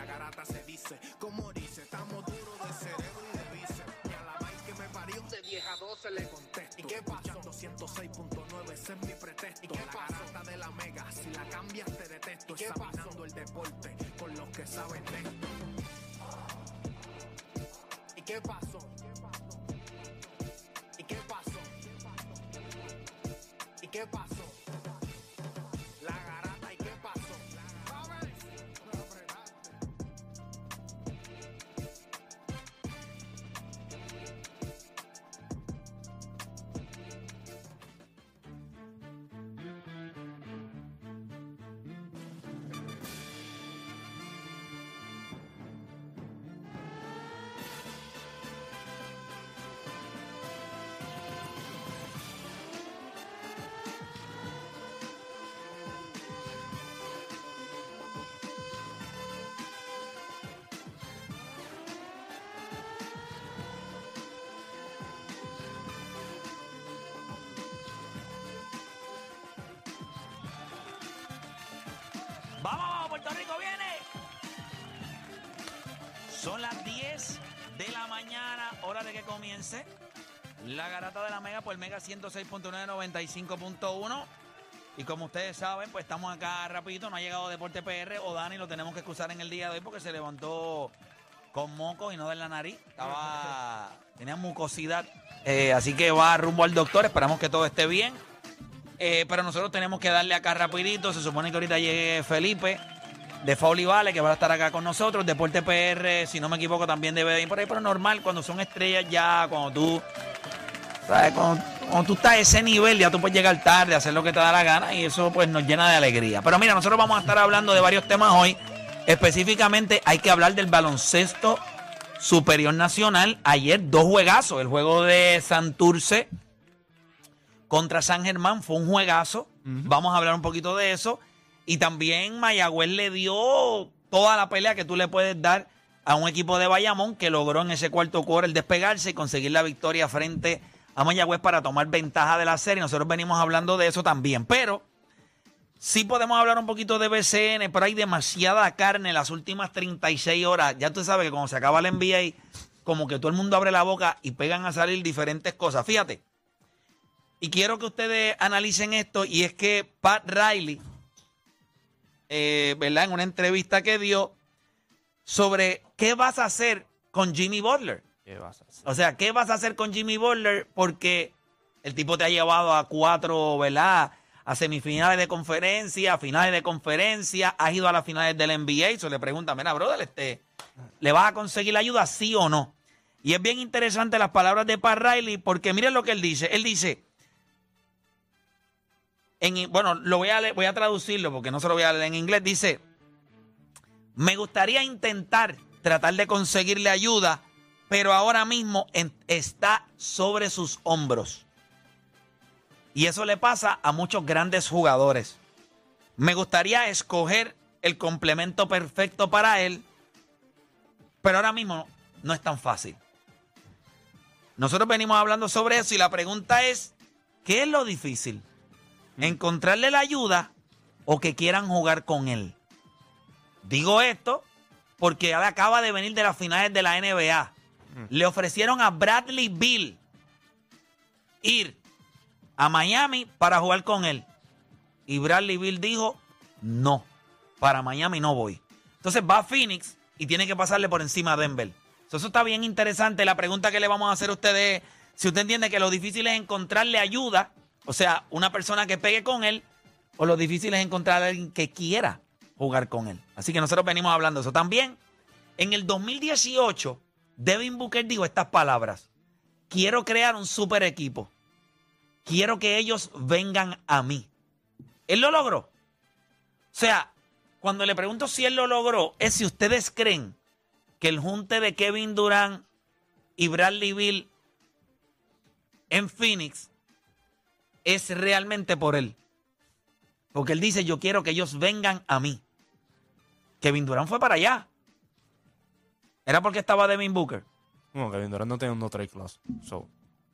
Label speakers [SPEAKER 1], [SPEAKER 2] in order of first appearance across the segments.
[SPEAKER 1] La garata se dice Como dice, estamos duros de cerebro y de bíceps Y a la vaina que me parió de vieja 12 le contesto ¿Y qué pasó? 106.9, ese es mi pretexto ¿Y qué La garata de la mega, si la cambias te detesto Examinando el deporte con los que saben de esto ¿Y qué pasó? ¿Y qué pasó? ¿Y qué pasó?
[SPEAKER 2] Son las 10 de la mañana, hora de que comience la garata de la Mega por Mega 106.995.1. Y como ustedes saben, pues estamos acá rapidito, no ha llegado Deporte PR o Dani, lo tenemos que excusar en el día de hoy porque se levantó con moco y no de la nariz. Estaba, tenía mucosidad. Eh, así que va rumbo al doctor, esperamos que todo esté bien. Eh, pero nosotros tenemos que darle acá rapidito. Se supone que ahorita llegue Felipe de Fauli Vale, que va a estar acá con nosotros. Deporte PR, si no me equivoco, también debe de ir por ahí. Pero normal, cuando son estrellas ya, cuando tú, ¿sabes? Cuando, cuando tú estás a ese nivel, ya tú puedes llegar tarde, hacer lo que te da la gana y eso pues nos llena de alegría. Pero mira, nosotros vamos a estar hablando de varios temas hoy. Específicamente hay que hablar del baloncesto superior nacional. Ayer dos juegazos. El juego de Santurce contra San Germán fue un juegazo. Vamos a hablar un poquito de eso. Y también Mayagüez le dio toda la pelea que tú le puedes dar a un equipo de Bayamón que logró en ese cuarto quarter el despegarse y conseguir la victoria frente a Mayagüez para tomar ventaja de la serie. Nosotros venimos hablando de eso también. Pero sí podemos hablar un poquito de BCN, pero hay demasiada carne en las últimas 36 horas. Ya tú sabes que cuando se acaba el NBA, como que todo el mundo abre la boca y pegan a salir diferentes cosas. Fíjate. Y quiero que ustedes analicen esto, y es que Pat Riley, eh, ¿verdad? En una entrevista que dio sobre qué vas a hacer con Jimmy Butler.
[SPEAKER 3] ¿Qué vas a hacer?
[SPEAKER 2] O sea, ¿qué vas a hacer con Jimmy Butler? Porque el tipo te ha llevado a cuatro, ¿verdad? A semifinales de conferencia, a finales de conferencia, has ido a las finales del NBA. Y se le pregunta, mira, brother, este, ¿le vas a conseguir la ayuda, sí o no? Y es bien interesante las palabras de Pat Riley, porque miren lo que él dice. Él dice, en, bueno, lo voy a, voy a traducirlo porque no se lo voy a leer en inglés. Dice, me gustaría intentar tratar de conseguirle ayuda, pero ahora mismo está sobre sus hombros. Y eso le pasa a muchos grandes jugadores. Me gustaría escoger el complemento perfecto para él, pero ahora mismo no es tan fácil. Nosotros venimos hablando sobre eso y la pregunta es, ¿qué es lo difícil? ¿Encontrarle la ayuda o que quieran jugar con él? Digo esto porque él acaba de venir de las finales de la NBA. Le ofrecieron a Bradley Bill ir a Miami para jugar con él. Y Bradley Bill dijo, no, para Miami no voy. Entonces va a Phoenix y tiene que pasarle por encima a Denver. So, Eso está bien interesante. La pregunta que le vamos a hacer a ustedes es, si usted entiende que lo difícil es encontrarle ayuda, o sea, una persona que pegue con él, o lo difícil es encontrar a alguien que quiera jugar con él. Así que nosotros venimos hablando de eso. También, en el 2018, Devin Booker dijo estas palabras. Quiero crear un super equipo. Quiero que ellos vengan a mí. Él lo logró. O sea, cuando le pregunto si él lo logró, es si ustedes creen que el junte de Kevin Durant y Bradley Bill en Phoenix es realmente por él. Porque él dice, yo quiero que ellos vengan a mí. Kevin Durant fue para allá. Era porque estaba Devin Booker.
[SPEAKER 3] No, Kevin Durant no tenía un no trade clause. So,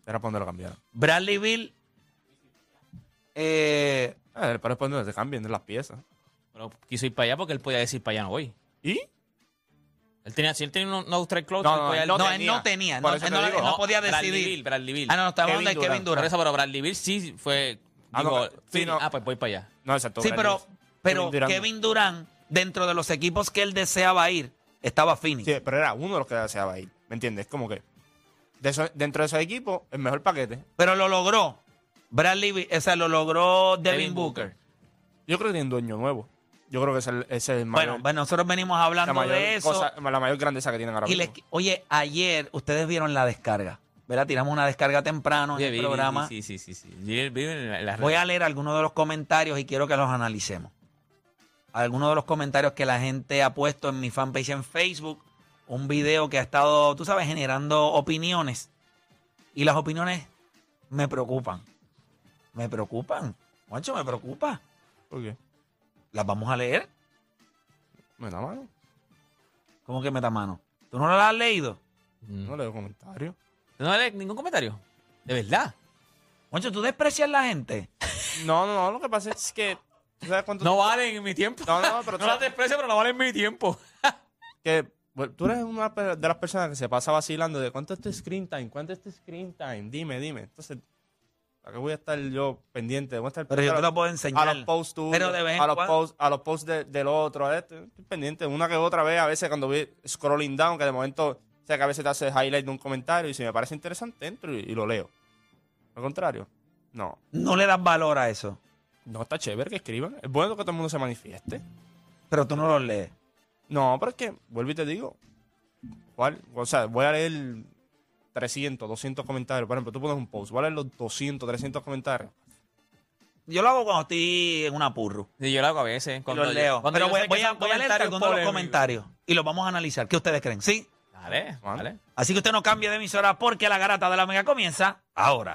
[SPEAKER 3] era para donde lo cambiaran.
[SPEAKER 2] Bradley Bill. eh,
[SPEAKER 3] Eh, pero es para donde se cambien de las piezas.
[SPEAKER 4] Pero quiso ir para allá porque él podía decir para allá no voy.
[SPEAKER 3] ¿Y?
[SPEAKER 4] Él tenía, si él tenía un no trade clause,
[SPEAKER 3] No,
[SPEAKER 4] él
[SPEAKER 3] no, él
[SPEAKER 2] no,
[SPEAKER 3] no
[SPEAKER 2] él no tenía. No, él
[SPEAKER 3] te
[SPEAKER 2] no,
[SPEAKER 3] digo.
[SPEAKER 2] él no podía
[SPEAKER 4] Bradley
[SPEAKER 2] decidir.
[SPEAKER 4] Bill, Bradley Bill.
[SPEAKER 2] Ah, no, no, estamos hablando de Kevin
[SPEAKER 3] Durant.
[SPEAKER 4] Por eso, pero Bradley Bill sí fue.
[SPEAKER 3] Ah, no,
[SPEAKER 4] digo,
[SPEAKER 3] sí,
[SPEAKER 4] Phoenix,
[SPEAKER 3] no.
[SPEAKER 4] ah, pues voy para allá.
[SPEAKER 3] No, exacto.
[SPEAKER 2] Sí,
[SPEAKER 3] Bradley
[SPEAKER 2] pero, pero
[SPEAKER 3] Durant.
[SPEAKER 2] Kevin Durant, dentro de los equipos que él deseaba ir, estaba Phoenix.
[SPEAKER 3] Sí, pero era uno de los que deseaba ir. ¿Me entiendes? Como que de eso- dentro de esos equipos, el mejor paquete.
[SPEAKER 2] Pero lo logró. Bradley Bill, o sea, lo logró Devin,
[SPEAKER 4] Devin
[SPEAKER 2] Booker.
[SPEAKER 4] Booker.
[SPEAKER 3] Yo creo que tiene un dueño nuevo. Yo creo que es el, ese es el
[SPEAKER 2] Bueno,
[SPEAKER 3] mayor,
[SPEAKER 2] bueno, nosotros venimos
[SPEAKER 3] la,
[SPEAKER 2] hablando
[SPEAKER 3] mayor
[SPEAKER 2] de eso.
[SPEAKER 3] cosa- la mayor grandeza que tienen ahora
[SPEAKER 2] y
[SPEAKER 3] mismo.
[SPEAKER 2] les- oye, ayer ustedes vieron la descarga. ¿Verdad? Tiramos una descarga temprano
[SPEAKER 4] Oye,
[SPEAKER 2] en el
[SPEAKER 4] vi- vi-
[SPEAKER 2] programa.
[SPEAKER 4] Sí, sí, sí. sí. Vi- vi en la- en las
[SPEAKER 2] Voy
[SPEAKER 4] redes.
[SPEAKER 2] a leer algunos de los comentarios y quiero que los analicemos. Algunos de los comentarios que la gente ha puesto en mi fanpage en Facebook. Un video que ha estado, tú sabes, generando opiniones. Y las opiniones me preocupan. Me preocupan. Juancho, me preocupa.
[SPEAKER 3] ¿Por qué?
[SPEAKER 2] Las vamos a leer.
[SPEAKER 3] Me da mano.
[SPEAKER 2] ¿Cómo que meta mano? ¿Tú no las has leído?
[SPEAKER 4] Mm.
[SPEAKER 3] No leo comentarios.
[SPEAKER 4] No lees ningún comentario. De verdad.
[SPEAKER 2] Juancho, ¿tú desprecias a la gente?
[SPEAKER 3] No, no, no. Lo que pasa es que. ¿tú ¿Sabes cuánto
[SPEAKER 4] No valen en mi tiempo.
[SPEAKER 3] No, no, pero tú
[SPEAKER 4] no las desprecio, pero no valen en mi tiempo.
[SPEAKER 3] que bueno, tú eres una de las personas que se pasa vacilando de cuánto es tu screen time, cuánto es tu screen time, dime, dime. Entonces, ¿a qué voy a estar yo pendiente? Voy a estar
[SPEAKER 2] Pero yo te lo puedo enseñar.
[SPEAKER 3] A los posts tuyos,
[SPEAKER 2] Pero de vez en
[SPEAKER 3] a los posts, a los posts de- del otro, a este, estoy pendiente. Una que otra vez, a veces cuando voy scrolling down, que de momento, o sea, que a veces te hace highlight de un comentario y si me parece interesante, entro y, y lo leo. Al contrario, no.
[SPEAKER 2] No le das valor a eso.
[SPEAKER 3] No está chévere que escriban. Es bueno que todo el mundo se manifieste.
[SPEAKER 2] Pero tú no los lees.
[SPEAKER 3] No, pero es que, vuelvo y te digo, ¿cuál? O sea, voy a leer 300, 200 comentarios. Por ejemplo, tú pones un post, leer los 200, 300 comentarios.
[SPEAKER 2] Yo lo hago cuando estoy en una purru.
[SPEAKER 4] Sí, yo lo hago a veces. Cuando
[SPEAKER 2] los
[SPEAKER 4] yo-
[SPEAKER 2] leo.
[SPEAKER 4] cuando
[SPEAKER 2] Pero
[SPEAKER 4] yo
[SPEAKER 2] voy, a,
[SPEAKER 4] son
[SPEAKER 2] voy a leer algunos los comentarios y los vamos a analizar. ¿Qué ustedes creen? ¿Sí?
[SPEAKER 4] Dale,
[SPEAKER 3] Bueno.
[SPEAKER 4] dale.
[SPEAKER 2] Así que usted no cambie de emisora porque la garata de la mega comienza ahora.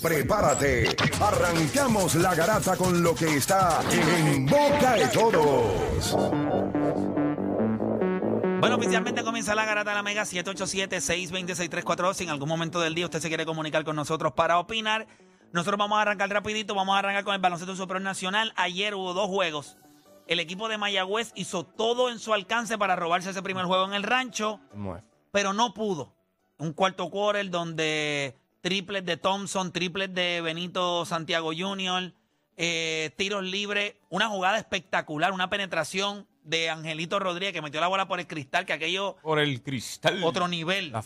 [SPEAKER 5] prepárate. Arrancamos la garata con lo que está en boca de todos.
[SPEAKER 2] Bueno, oficialmente comienza la garata de la mega 787-626-342. Si en algún momento del día usted se quiere comunicar con nosotros para opinar, nosotros vamos a arrancar rapidito. Vamos a arrancar con el baloncesto superior nacional. Ayer hubo dos juegos. El equipo de Mayagüez hizo todo en su alcance para robarse ese primer juego en el rancho. Pero no pudo. Un cuarto quarter donde triples de Thompson, triples de Benito Santiago Jr., eh, tiros libres, una jugada espectacular, una penetración de Angelito Rodríguez que metió la bola por el cristal, que aquello
[SPEAKER 4] Por el cristal.
[SPEAKER 2] otro nivel.
[SPEAKER 3] La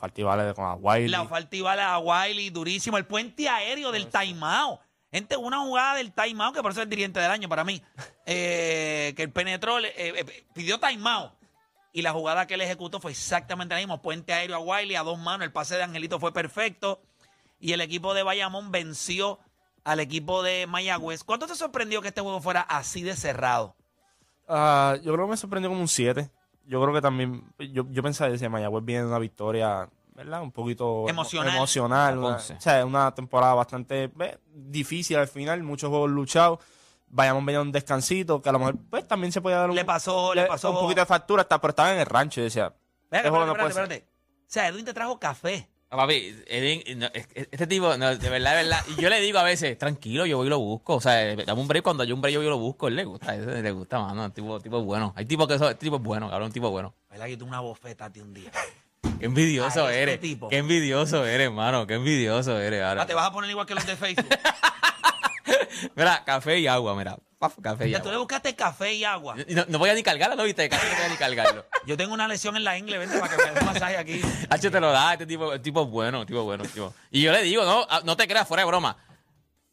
[SPEAKER 3] de con Aguay.
[SPEAKER 2] La falta y bala a Wiley, durísimo. El puente aéreo del timeout. Gente, una jugada del timeout, que por eso es el dirigente del año para mí. Eh, que él penetró, eh, eh, pidió timeout. Y la jugada que él ejecutó fue exactamente la misma. Puente aéreo a Wiley, a dos manos. El pase de Angelito fue perfecto. Y el equipo de Bayamón venció al equipo de Mayagüez. ¿Cuánto te sorprendió que este juego fuera así de cerrado?
[SPEAKER 3] Ah, yo creo que me sorprendió como un 7. yo creo que también, yo, yo pensaba, decía, Mayagüez viene una victoria, ¿verdad? Un poquito emo-
[SPEAKER 2] Emocional.
[SPEAKER 3] emocional una, o sea, una temporada bastante difícil al final, muchos juegos luchados. Vayamos venía un descansito, que a lo mejor pues también se podía dar un,
[SPEAKER 2] Le pasó, le pasó.
[SPEAKER 3] un poquito de factura, hasta, pero estaba en el rancho y decía, este juego
[SPEAKER 2] espérate,
[SPEAKER 3] no puede
[SPEAKER 2] espérate, espérate. O sea, Edwin te trajo café.
[SPEAKER 4] Ah, Papi, Edwin, este tipo, no, de verdad, de verdad. Y yo le digo a veces, tranquilo, yo voy y lo busco. O sea, dame un break cuando yo un break yo voy y lo busco. Él le gusta, le gusta, mano. Tipo, tipo bueno. Hay tipos que son, este tipo es bueno, cabrón, un tipo bueno.
[SPEAKER 2] ¿Verdad que tú una bofeta a ti un día?
[SPEAKER 4] Qué envidioso eres.
[SPEAKER 2] tipo.
[SPEAKER 4] Qué envidioso eres, hermano. Qué envidioso eres. ahora.
[SPEAKER 2] Ah, te vas a poner igual que los de Facebook.
[SPEAKER 4] Mira, café y agua, mira. Paf, café y
[SPEAKER 2] Ya tú le
[SPEAKER 4] agua.
[SPEAKER 2] buscaste café y agua.
[SPEAKER 4] Y No, no voy a ni cargarlo, ¿no viste? Casi no voy a ni cargarlo.
[SPEAKER 2] Yo tengo una lesión en la ingle, vente para que me dé un masaje aquí.
[SPEAKER 4] Hacho te lo da, este tipo, el tipo es bueno, el tipo es bueno. tipo. Y yo le digo, no, ah, no te creas, fuera de broma.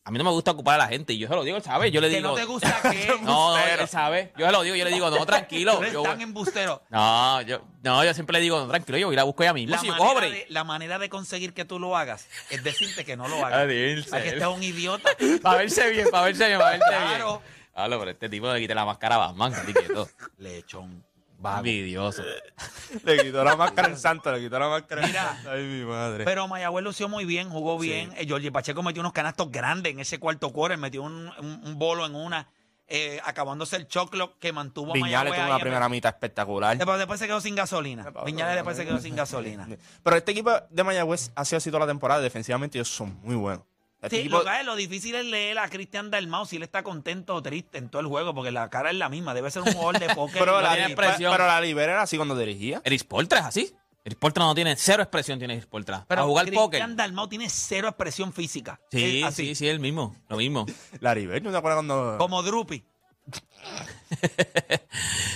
[SPEAKER 4] A mí no me gusta ocupar a la gente. Y yo se lo digo, él sabe. Yo le
[SPEAKER 2] Que
[SPEAKER 4] digo.
[SPEAKER 2] no te gusta que...
[SPEAKER 4] No, no, él sabe. Yo se lo digo, yo le digo, no, tranquilo.
[SPEAKER 2] Tú eres
[SPEAKER 4] yo-
[SPEAKER 2] tan embustero.
[SPEAKER 4] no, yo, no, yo siempre le digo, no, tranquilo, yo voy y la busco ya mismo.
[SPEAKER 2] La
[SPEAKER 4] Si yo
[SPEAKER 2] manera,
[SPEAKER 4] cobre.
[SPEAKER 2] de, la manera de conseguir que tú lo hagas es decirte que no lo hagas. Para que estés un idiota.
[SPEAKER 4] Para verse bien, para verse bien, para verse
[SPEAKER 2] Claro.
[SPEAKER 4] Hablo, pero este tipo le quité la máscara a Batman, así quieto.
[SPEAKER 2] Lechón. Vago.
[SPEAKER 4] Envidioso.
[SPEAKER 3] le quitó la máscara al santo, le quitó la máscara
[SPEAKER 2] Mira.
[SPEAKER 3] santo. Ay, mi madre.
[SPEAKER 2] Pero Mayagüez lució muy bien, jugó bien. Eh, Jorge Pacheco metió unos canastos grandes en ese cuarto quarter, metió un, un- un bolo en una, eh, acabándose el choclo que mantuvo
[SPEAKER 3] Viñales tuvo una
[SPEAKER 2] en-
[SPEAKER 3] primera mitad espectacular.
[SPEAKER 2] Después, después se quedó sin gasolina. Viñales después se quedó sin gasolina.
[SPEAKER 3] Pero este equipo de Mayagüez ha sido así toda la temporada. Defensivamente ellos son muy buenos. Este
[SPEAKER 2] Sí,
[SPEAKER 3] equipo,
[SPEAKER 2] lo, que es, lo difícil es leer a Cristian Dalmau si él está contento o triste en todo el juego, porque la cara es la misma. Debe ser un jugador de póker.
[SPEAKER 3] pero,
[SPEAKER 4] no
[SPEAKER 3] la,
[SPEAKER 4] tiene
[SPEAKER 3] li-
[SPEAKER 4] expresión.
[SPEAKER 3] pero la libera era así cuando dirigía.
[SPEAKER 4] Eris Poltra es así. Eris Poltra no tiene cero expresión, tiene Eris Poltra.
[SPEAKER 2] Pero
[SPEAKER 4] a jugar
[SPEAKER 2] Cristian
[SPEAKER 4] póker.
[SPEAKER 2] Dalmau tiene cero expresión física.
[SPEAKER 4] Sí,
[SPEAKER 2] Es así.
[SPEAKER 4] sí, sí, el mismo. Lo mismo.
[SPEAKER 3] La libera, ¿no te acuerdas cuando...?
[SPEAKER 2] Como Drupi.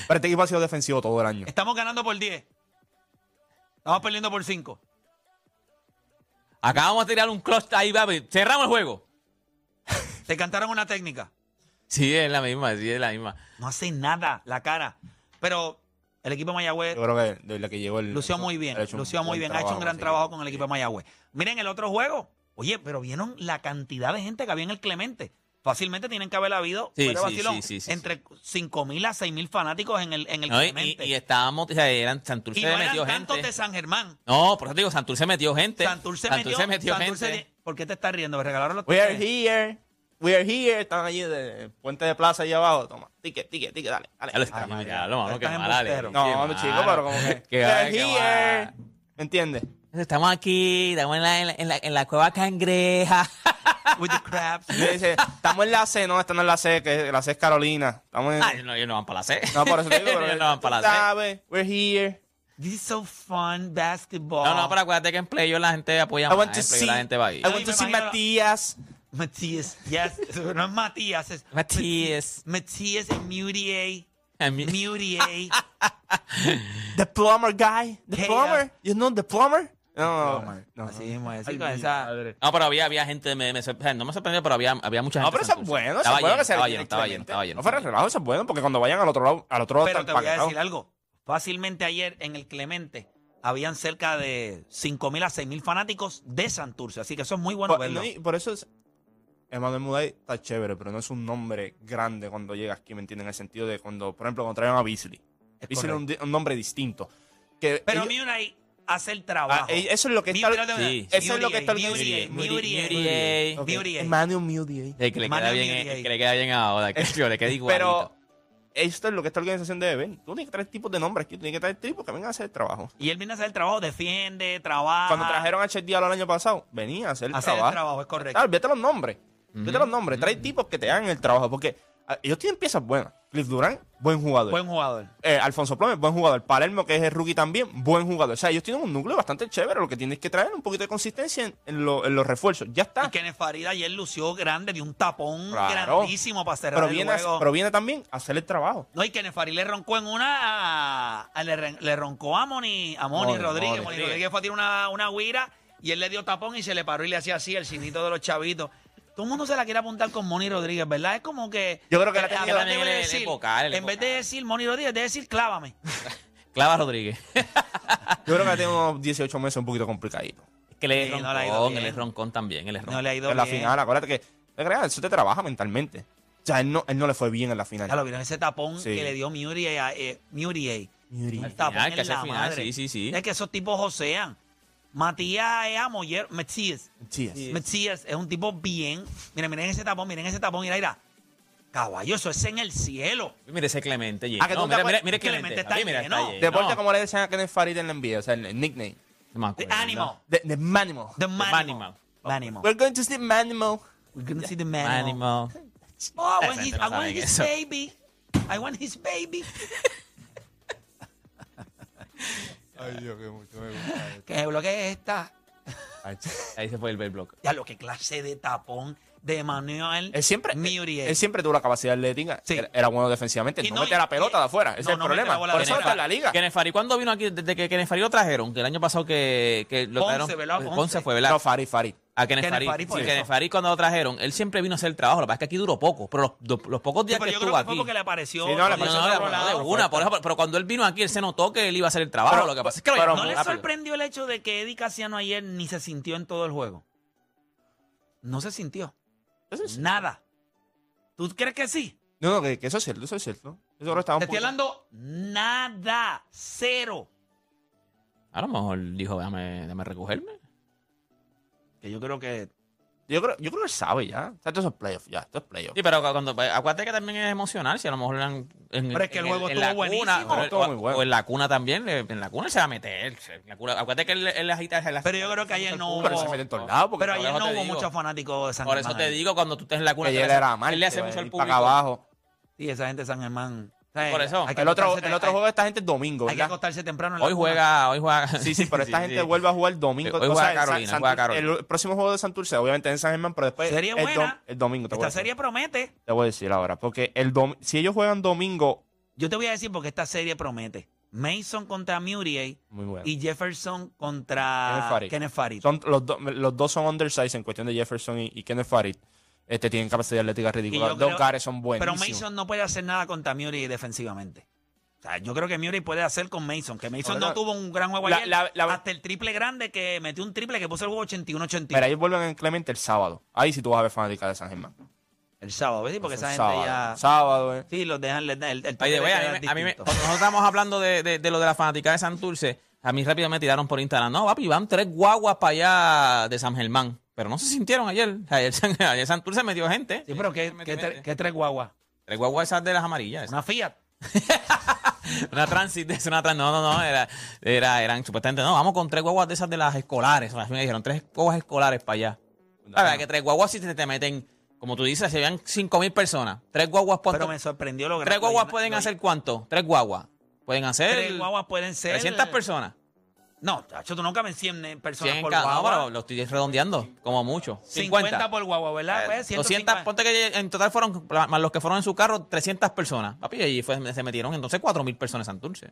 [SPEAKER 3] Pero este equipo ha sido defensivo todo el año.
[SPEAKER 2] Estamos ganando por 10. Estamos perdiendo por 5.
[SPEAKER 4] Acá vamos a tirar un clutch ahí, papi. Cerramos el juego.
[SPEAKER 2] Te cantaron una técnica.
[SPEAKER 4] Sí, es la misma, sí, es la misma.
[SPEAKER 2] No hace nada la cara. Pero el equipo de Mayagüez
[SPEAKER 3] Yo creo que desde que llegó el...
[SPEAKER 2] lució muy bien.
[SPEAKER 3] ha hecho un
[SPEAKER 2] Lució muy bien. Ha hecho un gran
[SPEAKER 3] sí.
[SPEAKER 2] trabajo con el equipo de Mayagüez. Miren el otro juego. Oye, pero vieron la cantidad de gente que había en el Clemente. Fácilmente tienen que haber habido
[SPEAKER 4] Sí,
[SPEAKER 2] fuera de
[SPEAKER 4] sí,
[SPEAKER 2] vacilón,
[SPEAKER 4] sí, sí, sí,
[SPEAKER 2] entre 5 mil a 6 mil fanáticos en el, en el
[SPEAKER 4] No, y, y- estábamos, o sea, eran, Santurce
[SPEAKER 2] Y no eran
[SPEAKER 4] metió
[SPEAKER 2] tantos
[SPEAKER 4] gente.
[SPEAKER 2] de San Germán.
[SPEAKER 4] No, por eso te digo, Santurce metió gente.
[SPEAKER 2] Santurce, metió, Santurce
[SPEAKER 4] gente.
[SPEAKER 2] di- ¿Por qué te estás riendo? Me regalaron los
[SPEAKER 3] We are here. We are here. Están allí de Puente de Plaza ahí abajo. Toma. Ticket, ticket, ticket. Dale, dale.
[SPEAKER 4] Ya lo está,
[SPEAKER 2] Ay,
[SPEAKER 4] ya lo mano, que
[SPEAKER 2] embustero.
[SPEAKER 4] leche,
[SPEAKER 3] No, no, chico, pero como que...
[SPEAKER 4] Que
[SPEAKER 3] We are
[SPEAKER 4] que
[SPEAKER 3] here. ¿Me entiendes?
[SPEAKER 4] Estamos aquí, estamos en la, en la, en la, en la cueva cangreja.
[SPEAKER 2] With the crabs.
[SPEAKER 3] Me dice, estamos en la C. No, esta no es la C, que la C es Carolina. Estamos en...
[SPEAKER 4] Ay, no, ellos no van para la C.
[SPEAKER 3] No, por eso te digo, pero
[SPEAKER 4] ellos no van para la C.
[SPEAKER 3] sabes, we're here.
[SPEAKER 2] This is so fun, basketball.
[SPEAKER 4] No, no, pero acuérdate que en Playo la gente apoya
[SPEAKER 3] I
[SPEAKER 4] más.
[SPEAKER 3] want to
[SPEAKER 4] En Playo
[SPEAKER 3] see,
[SPEAKER 4] la gente va ahí.
[SPEAKER 3] I want to see Matías.
[SPEAKER 2] Matías, yes. No es Matías, es
[SPEAKER 4] Matías.
[SPEAKER 2] Matías y Mutier. Mutier.
[SPEAKER 3] The plumber guy. The
[SPEAKER 2] Hey,
[SPEAKER 3] plumber. You know the plumber? No, no, no.
[SPEAKER 2] Así mismo es. Con esa-.
[SPEAKER 4] No, pero había, había gente, me, me sor- o sea, no me sorprendió, pero había, había mucha gente.
[SPEAKER 3] No, pero eso es bueno, eso es bueno que se
[SPEAKER 4] estaba
[SPEAKER 3] le
[SPEAKER 4] lleno, estaba lleno, estaba lleno.
[SPEAKER 3] No, fuera relajo, eso es bueno, porque cuando vayan al otro lado, al otro lado
[SPEAKER 2] Pero te voy a decir algo. Fácilmente ayer en el Clemente habían cerca de 5 mil a 6 mil fanáticos de Santurce. Así que eso es muy bueno
[SPEAKER 3] Por,
[SPEAKER 2] verlo.
[SPEAKER 3] no, y por eso es. Emanuel Muday está chévere, pero no es un nombre grande cuando llega aquí, ¿me entienden? En el sentido de cuando, por ejemplo, cuando traen a Beasley.
[SPEAKER 2] Es
[SPEAKER 3] Beasley es un, un nombre distinto. Que
[SPEAKER 2] Pero
[SPEAKER 3] ellos-
[SPEAKER 2] Murray hace el trabajo.
[SPEAKER 3] ah, eso es lo que está.
[SPEAKER 4] Sí.
[SPEAKER 3] Eso es lo que está. Emmanuel Muday.
[SPEAKER 4] El que le queda
[SPEAKER 2] Manuel
[SPEAKER 4] bien, el que le queda bien ahora, que yo le queda igualito.
[SPEAKER 3] Pero esto es lo que esta organización debe ver. Tú tienes que traer tipos de nombres tú tienes que traer tipos que vengan a hacer el trabajo.
[SPEAKER 2] Y él viene a hacer el trabajo, defiende, trabaja.
[SPEAKER 3] Cuando trajeron a Chet Diallo el año pasado, venía a hacer el
[SPEAKER 2] hacer
[SPEAKER 3] trabajo.
[SPEAKER 2] el trabajo, es correcto.
[SPEAKER 3] Claro, vete los nombres. Vete los nombres. Trae tipos que te hagan el trabajo. Porque ah, ellos tienen piezas buenas. Cliff Durán, buen jugador.
[SPEAKER 2] Buen jugador.
[SPEAKER 3] Eh, Alfonso Plomes, buen jugador. Palermo, que es el rookie también, buen jugador. O sea, ellos tienen un núcleo bastante chévere. Lo que tienes que traer es un poquito de consistencia en, en lo- en los refuerzos. Ya está.
[SPEAKER 2] Y Kenneth Farid ayer lució grande, de un tapón
[SPEAKER 3] Claro.
[SPEAKER 2] grandísimo para cerrar
[SPEAKER 3] Pero
[SPEAKER 2] el
[SPEAKER 3] viene, a-
[SPEAKER 2] juego.
[SPEAKER 3] pero viene también a hacer el trabajo.
[SPEAKER 2] No, y Kenneth Farid le roncó en una. a- a- le, roncó a Moni, a Moni
[SPEAKER 3] Moni,
[SPEAKER 2] Rodríguez.
[SPEAKER 3] Moni.
[SPEAKER 2] Rodríguez fue a tirar una, una guira y él le dio tapón y se le paró y le hacía así el cinito de los chavitos. Todo el mundo se la quiere apuntar con Moni Rodríguez, ¿verdad? Es como que.
[SPEAKER 3] Yo creo que la
[SPEAKER 2] eh,
[SPEAKER 3] tenía
[SPEAKER 2] en vez de
[SPEAKER 4] el- el
[SPEAKER 2] decir-
[SPEAKER 4] vocal, el
[SPEAKER 2] En vez de decir Moni Rodríguez, debe decir clávame.
[SPEAKER 4] Clava Rodríguez.
[SPEAKER 3] Yo creo que tiene unos 18 meses un poquito complicadito.
[SPEAKER 4] Es que le
[SPEAKER 2] Sí,
[SPEAKER 4] es
[SPEAKER 2] no le ha ido
[SPEAKER 4] roncón,
[SPEAKER 2] bien.
[SPEAKER 4] él es roncón también, él es roncón.
[SPEAKER 2] No le ha ido
[SPEAKER 3] En la final, acuérdate que. creas, Eso te trabaja mentalmente. O sea, él no, él no le fue bien en la final.
[SPEAKER 2] Ya lo vieron, ese tapón
[SPEAKER 3] Sí.
[SPEAKER 2] que le dio Muriel a, eh, Muriel El
[SPEAKER 4] Al
[SPEAKER 2] tapón
[SPEAKER 4] final,
[SPEAKER 2] la
[SPEAKER 4] final,
[SPEAKER 2] madre.
[SPEAKER 4] sí, sí, sí.
[SPEAKER 2] Es que esos tipos josean. Matías es amollero. Matías.
[SPEAKER 3] Sí,
[SPEAKER 2] Matías es un tipo bien. Miren, miren ese tapón, miren ese tapón. Mira, mira. Caballo, eso es en el cielo.
[SPEAKER 4] Mire ese Clemente.
[SPEAKER 3] Ah, que tú
[SPEAKER 4] No,
[SPEAKER 3] te
[SPEAKER 4] mira,
[SPEAKER 3] acuerdas-
[SPEAKER 4] mira, mira
[SPEAKER 2] Clemente
[SPEAKER 4] Clemente.
[SPEAKER 2] está
[SPEAKER 4] Papi, mira,
[SPEAKER 2] lleno.
[SPEAKER 4] está lleno.
[SPEAKER 3] Deporte como le decían a Kenneth Farid en la NBA, o sea, el, nickname.
[SPEAKER 4] No me
[SPEAKER 2] The
[SPEAKER 4] acuerdo.
[SPEAKER 2] animal.
[SPEAKER 3] The, the Manimal.
[SPEAKER 2] The manimal.
[SPEAKER 4] Manimal.
[SPEAKER 2] The animal.
[SPEAKER 3] We're going to see Manimal.
[SPEAKER 2] We're gonna see the manimal.
[SPEAKER 4] Animal.
[SPEAKER 2] Oh, I want his, I want his baby. I want his baby.
[SPEAKER 3] Ay, Dios, que mucho me gusta
[SPEAKER 2] ¿Qué bloque es esta?
[SPEAKER 4] Ahí se fue el bell block.
[SPEAKER 2] Ya lo que clase de tapón de Manuel
[SPEAKER 3] Él siempre,
[SPEAKER 2] Muriel.
[SPEAKER 3] él siempre tuvo la capacidad atlética.
[SPEAKER 2] Sí.
[SPEAKER 3] Era, era bueno defensivamente.
[SPEAKER 2] Y
[SPEAKER 3] no,
[SPEAKER 2] no,
[SPEAKER 3] mete
[SPEAKER 2] y-
[SPEAKER 3] la pelota
[SPEAKER 2] y-
[SPEAKER 3] de afuera. Ese
[SPEAKER 2] no,
[SPEAKER 3] es el
[SPEAKER 2] no
[SPEAKER 3] problema. Por
[SPEAKER 2] de
[SPEAKER 3] eso
[SPEAKER 2] afuera.
[SPEAKER 3] está en la liga.
[SPEAKER 4] Kenneth Farid, ¿cuándo vino aquí? Desde que Kenneth Farid lo trajeron, que el año pasado que, que lo
[SPEAKER 2] Ponce,
[SPEAKER 4] trajeron.
[SPEAKER 2] Ponce.
[SPEAKER 4] Ponce fue, ¿verdad?
[SPEAKER 3] No, Farid, Farid.
[SPEAKER 4] A sí. Kenneth Farid cuando lo trajeron, él siempre vino a hacer el trabajo. Lo que pasa es que aquí duró poco, pero los, los pocos días
[SPEAKER 2] Sí, pero
[SPEAKER 4] que
[SPEAKER 2] yo
[SPEAKER 4] estuvo
[SPEAKER 2] creo que fue
[SPEAKER 4] aquí.
[SPEAKER 2] porque le apareció.
[SPEAKER 3] Sí, no, le apareció
[SPEAKER 4] no, de- de una, por eso, pero cuando él vino aquí, él se notó que él iba a hacer el trabajo.
[SPEAKER 3] Pero-
[SPEAKER 4] lo que pasa es que
[SPEAKER 3] pero-
[SPEAKER 2] ¿No le sorprendió el hecho de que Eddie Casiano ayer ni se sintió en todo el juego? No se sintió.
[SPEAKER 3] Eso es-
[SPEAKER 2] Nada. ¿Tú crees que sí?
[SPEAKER 3] No, no, que, que eso es cierto, eso es cierto. Eso ahora estaba un
[SPEAKER 2] Te estoy
[SPEAKER 3] poco-
[SPEAKER 2] hablando nada. Cero.
[SPEAKER 4] A lo mejor dijo, déjame, déjame recogerme.
[SPEAKER 2] Que yo creo que.
[SPEAKER 3] Yo creo, yo creo que él sabe ya. O sea, esto es playoff, ya. Esto es playoff.
[SPEAKER 4] Sí, pero cuando, acuérdate que también es emocional, si a lo mejor en, en,
[SPEAKER 2] Pero es que el
[SPEAKER 4] en
[SPEAKER 2] juego
[SPEAKER 4] en
[SPEAKER 2] estuvo
[SPEAKER 4] la
[SPEAKER 2] buenísimo.
[SPEAKER 4] cuna, o-
[SPEAKER 3] Estuvo
[SPEAKER 4] o,
[SPEAKER 3] muy bueno.
[SPEAKER 4] o en la cuna también, en la cuna él se va a meter. en la cuna- acuérdate que él, él agita el
[SPEAKER 2] Pero yo creo que ayer no
[SPEAKER 3] Pero
[SPEAKER 2] hubo-
[SPEAKER 3] se mete en todos lados. Porque
[SPEAKER 2] Pero ayer
[SPEAKER 4] eso
[SPEAKER 2] no hubo muchos fanáticos de San
[SPEAKER 4] Por eso
[SPEAKER 2] Germán
[SPEAKER 4] te digo, cuando tú estés en la cuna,
[SPEAKER 3] él
[SPEAKER 4] le hace-
[SPEAKER 3] era mal.
[SPEAKER 4] él le hace
[SPEAKER 3] que
[SPEAKER 4] mucho al público.
[SPEAKER 3] acá abajo.
[SPEAKER 2] Sí, esa gente de San Germán. O sea,
[SPEAKER 4] Por eso.
[SPEAKER 2] hay que
[SPEAKER 3] El otro, el otro juego de esta gente es domingo,
[SPEAKER 2] Hay que acostarse temprano. en la
[SPEAKER 4] Hoy
[SPEAKER 2] cuna.
[SPEAKER 4] juega, hoy juega.
[SPEAKER 3] Sí, sí, pero esta
[SPEAKER 4] Sí,
[SPEAKER 3] gente
[SPEAKER 4] sí.
[SPEAKER 3] vuelve a jugar domingo.
[SPEAKER 4] Hoy
[SPEAKER 3] o
[SPEAKER 4] juega
[SPEAKER 3] sea,
[SPEAKER 4] Carolina,
[SPEAKER 3] San-
[SPEAKER 4] juega Carolina.
[SPEAKER 3] El próximo juego de Santurce, obviamente en San Germán, pero después.
[SPEAKER 2] Serie
[SPEAKER 3] el,
[SPEAKER 2] buena.
[SPEAKER 3] dom- el domingo. Te voy, a
[SPEAKER 2] Esta
[SPEAKER 3] decir,
[SPEAKER 2] serie promete.
[SPEAKER 3] te voy a decir ahora. Porque el dom- si ellos juegan domingo,
[SPEAKER 2] Yo te voy a decir porque esta serie promete. Mason contra Muriel
[SPEAKER 3] muy bueno.
[SPEAKER 2] y Jefferson contra
[SPEAKER 3] Kenneth Farid.
[SPEAKER 2] Kenneth Farid.
[SPEAKER 3] Son, los, do- los dos son undersized en cuestión de Jefferson y, y Kenneth Farid. Este, tienen capacidad atlética ridícula. dos
[SPEAKER 2] creo-
[SPEAKER 3] caras son
[SPEAKER 2] Pero
[SPEAKER 3] buenísimos.
[SPEAKER 2] Mason no puede hacer nada contra Muriel defensivamente. O sea, yo creo que Murray puede hacer con Mason. Que Mason
[SPEAKER 3] Ahora,
[SPEAKER 2] no tuvo un gran juego
[SPEAKER 3] la-
[SPEAKER 2] ayer.
[SPEAKER 3] la- la-
[SPEAKER 2] hasta el triple grande que metió un triple que puso el juego 81-81.
[SPEAKER 3] Pero ellos vuelven en Clemente el sábado. Ahí sí tú vas a ver fanática de San Germán.
[SPEAKER 2] El sábado, ¿ves? Porque esa
[SPEAKER 3] El
[SPEAKER 2] gente
[SPEAKER 3] sábado.
[SPEAKER 2] ya...
[SPEAKER 3] Sábado, eh.
[SPEAKER 2] Sí, los dejan... les El, el
[SPEAKER 4] Oye,
[SPEAKER 2] de
[SPEAKER 4] a mí, a mí me- nosotros estábamos hablando de, de- de lo de la fanática de Santurce, a mí rápido me tiraron por Instagram. No, papi, van tres guaguas para allá de San Germán. Pero no se sintieron ayer. Ayer, ayer Santurce metió gente.
[SPEAKER 2] Sí, pero ¿qué, qué,
[SPEAKER 4] gente.
[SPEAKER 2] tre- qué tres guaguas?
[SPEAKER 4] Tres guaguas esas de las amarillas.
[SPEAKER 2] Una Fiat.
[SPEAKER 4] Una transit, una trans, no, no, no, era, era, eran supuestamente, no, vamos con tres guaguas de esas de las escolares, así me dijeron, tres guaguas escolares para allá. La verdad que tres guaguas si te, te meten, como tú dices, se vean cinco mil personas, tres guaguas, ¿cuánto?
[SPEAKER 2] Pero me sorprendió lo
[SPEAKER 4] tres
[SPEAKER 2] grande.
[SPEAKER 4] guaguas
[SPEAKER 2] Lo-
[SPEAKER 4] pueden hacer cuánto? Tres guaguas. Pueden hacer
[SPEAKER 2] Tres guaguas pueden ser...
[SPEAKER 4] 300 personas.
[SPEAKER 2] No, chacho, tú no caben 100 personas
[SPEAKER 4] 100
[SPEAKER 2] por
[SPEAKER 4] cada, no,
[SPEAKER 2] guagua.
[SPEAKER 4] pero lo estoy redondeando, como mucho.
[SPEAKER 2] 50.
[SPEAKER 4] 50.
[SPEAKER 2] por guagua, ¿verdad?
[SPEAKER 4] Eh,
[SPEAKER 2] Pues,
[SPEAKER 4] 200,
[SPEAKER 2] 150.
[SPEAKER 4] ponte que en total fueron, más los que fueron en su carro, 300 personas. Papi, y fue- se metieron entonces 4.000 personas en Santurce.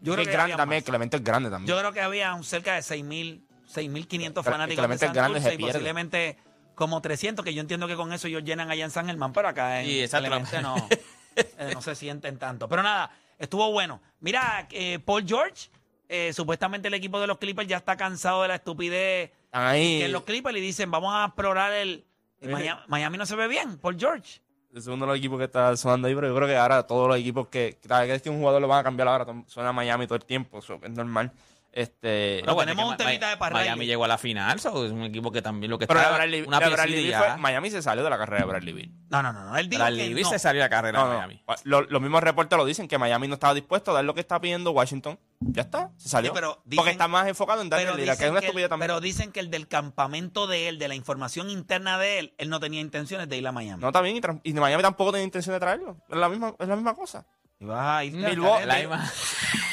[SPEAKER 2] Yo
[SPEAKER 3] es
[SPEAKER 2] creo que
[SPEAKER 3] grande
[SPEAKER 2] había
[SPEAKER 3] también,
[SPEAKER 2] más.
[SPEAKER 3] Clemente es grande también.
[SPEAKER 2] Yo creo que había un cerca de 6.000, 6.500
[SPEAKER 3] Pero
[SPEAKER 2] fanáticos
[SPEAKER 3] Clemente
[SPEAKER 2] de
[SPEAKER 3] es grande,
[SPEAKER 2] Santurce
[SPEAKER 3] se
[SPEAKER 2] y
[SPEAKER 3] pierde.
[SPEAKER 2] posiblemente como 300, que yo entiendo que con eso ellos llenan allá en San Germán, pero acá en
[SPEAKER 4] Sí, exacto.
[SPEAKER 2] Clemente no, eh, no se sienten tanto. Pero nada, estuvo bueno. Mira, eh, Paul George, eh, supuestamente el equipo de los Clippers ya está cansado de la estupidez
[SPEAKER 3] ahí.
[SPEAKER 2] que en los Clippers le dicen, vamos a explorar el...
[SPEAKER 3] Eh.
[SPEAKER 2] Miami, Miami no se ve bien, Paul George.
[SPEAKER 3] Es uno de los equipos que está sonando ahí, pero yo creo que ahora todos los equipos que cada vez que un jugador lo van a cambiar ahora, suena a Miami todo el tiempo, eso es normal. Este,
[SPEAKER 2] Pero
[SPEAKER 4] bueno,
[SPEAKER 2] tenemos un temita de Parrales.
[SPEAKER 4] Miami llegó a la final, so, es un equipo que también lo que
[SPEAKER 3] pero
[SPEAKER 4] está
[SPEAKER 3] la Bradley,
[SPEAKER 4] una
[SPEAKER 3] la Bradley fue- Miami se salió de la carrera de Bradley Beal.
[SPEAKER 2] No, no, no, no. Él dijo
[SPEAKER 4] Bradley
[SPEAKER 2] no.
[SPEAKER 4] se salió de la carrera
[SPEAKER 3] No,
[SPEAKER 4] de
[SPEAKER 3] no.
[SPEAKER 4] Miami.
[SPEAKER 3] Lo- los mismos reportes lo dicen que Miami no estaba dispuesto a dar lo que está pidiendo Washington. Ya está, se salió.
[SPEAKER 2] Sí, pero dicen-
[SPEAKER 3] Porque está más enfocado en Daniel
[SPEAKER 2] Pero
[SPEAKER 3] Lillard, que es
[SPEAKER 2] dicen,
[SPEAKER 3] una
[SPEAKER 2] que
[SPEAKER 3] estupidez
[SPEAKER 2] el,
[SPEAKER 3] también.
[SPEAKER 2] pero dicen que el del campamento de él, de la información interna de él, él no tenía intenciones de ir a Miami.
[SPEAKER 3] No, está bien, y, y Miami tampoco tenía intención de traerlo. Es la misma, es la misma cosa.
[SPEAKER 2] Y vas a
[SPEAKER 3] Milwaukee-
[SPEAKER 2] garete.
[SPEAKER 4] La misma-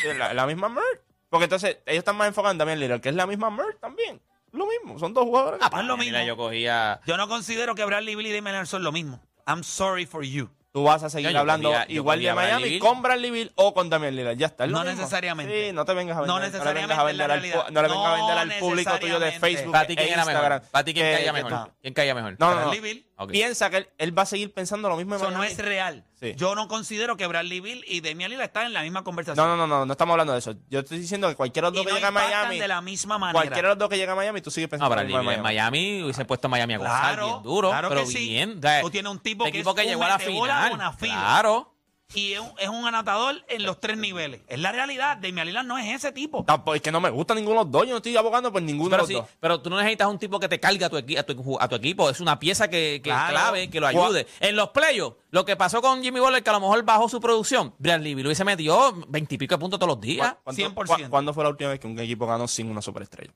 [SPEAKER 3] Es la, la misma merch. Porque entonces ellos están más enfocados en Damian Lillard, que es la misma merch también. Lo mismo, son dos jugadores.
[SPEAKER 2] Ah, pues es lo
[SPEAKER 4] Mira,
[SPEAKER 2] mismo.
[SPEAKER 4] yo cogía.
[SPEAKER 2] Yo no considero que Bradley Bill y Damian Lillard son lo mismo. I'm sorry for you.
[SPEAKER 3] Tú vas a seguir
[SPEAKER 4] Yo- yo
[SPEAKER 3] hablando
[SPEAKER 4] cogía-
[SPEAKER 3] igual de
[SPEAKER 4] Bradley
[SPEAKER 3] Miami con Bradley Bill o con Damian Lillard. Ya está. es lo
[SPEAKER 2] No
[SPEAKER 3] mismo.
[SPEAKER 2] necesariamente.
[SPEAKER 3] Sí, no te vengas a vender.
[SPEAKER 2] No
[SPEAKER 3] no le
[SPEAKER 2] necesariamente
[SPEAKER 3] vengas a vender al, no le vengas a
[SPEAKER 2] No
[SPEAKER 3] vender al público tuyo de
[SPEAKER 2] necesariamente.
[SPEAKER 3] Facebook.
[SPEAKER 4] ¿Para ti
[SPEAKER 3] e
[SPEAKER 4] quién era
[SPEAKER 3] Instagram,
[SPEAKER 4] mejor? ¿Para ti quién
[SPEAKER 3] que-
[SPEAKER 4] caía mejor? ¿Quién caía mejor?
[SPEAKER 3] No, no,
[SPEAKER 2] Bradley
[SPEAKER 3] no. Piensa que él, él va a seguir pensando lo mismo en
[SPEAKER 2] Eso no es real.
[SPEAKER 3] Sí.
[SPEAKER 2] Yo no considero que Bradley Bill y Damian Lillard están en la misma conversación.
[SPEAKER 3] No, no, no, no, no estamos hablando de eso. Yo estoy diciendo que cualquiera de los
[SPEAKER 2] Y
[SPEAKER 3] dos
[SPEAKER 2] no
[SPEAKER 3] que llega a Miami,
[SPEAKER 2] de la misma manera.
[SPEAKER 3] cualquiera de los dos que llega a Miami, tú sigues
[SPEAKER 4] No,
[SPEAKER 3] pensando mismo de
[SPEAKER 4] en Miami hubiese puesto a Miami a gozar
[SPEAKER 2] Claro,
[SPEAKER 4] bien duro.
[SPEAKER 2] claro
[SPEAKER 4] pero
[SPEAKER 2] que sí.
[SPEAKER 4] bien. o sea,
[SPEAKER 2] Tú tienes un tipo que
[SPEAKER 4] equipo
[SPEAKER 2] es
[SPEAKER 4] que llegó a la final.
[SPEAKER 2] bona fide.
[SPEAKER 4] Claro.
[SPEAKER 2] Y es un, es un anotador en los tres niveles. Es la realidad. Damian Lillard no es ese tipo.
[SPEAKER 3] Tampoco, es que no me gusta ninguno de los dos. Yo no estoy abogando por ninguno
[SPEAKER 4] Pero,
[SPEAKER 3] de
[SPEAKER 4] sí,
[SPEAKER 3] los dos.
[SPEAKER 4] pero tú no necesitas un tipo que te cargue a tu, equi- a tu, ju- a tu equipo. Es una pieza que, que
[SPEAKER 2] Claro.
[SPEAKER 4] clave, que lo ayude. En los playoffs, lo que pasó con Jimmy Butler, que a lo mejor bajó su producción, Bradley Beal hubiese metido veintipico de puntos todos los días.
[SPEAKER 3] ¿Cuánto-
[SPEAKER 2] 100%.
[SPEAKER 3] cu- ¿Cuándo fue la última vez que un equipo ganó sin una superestrella?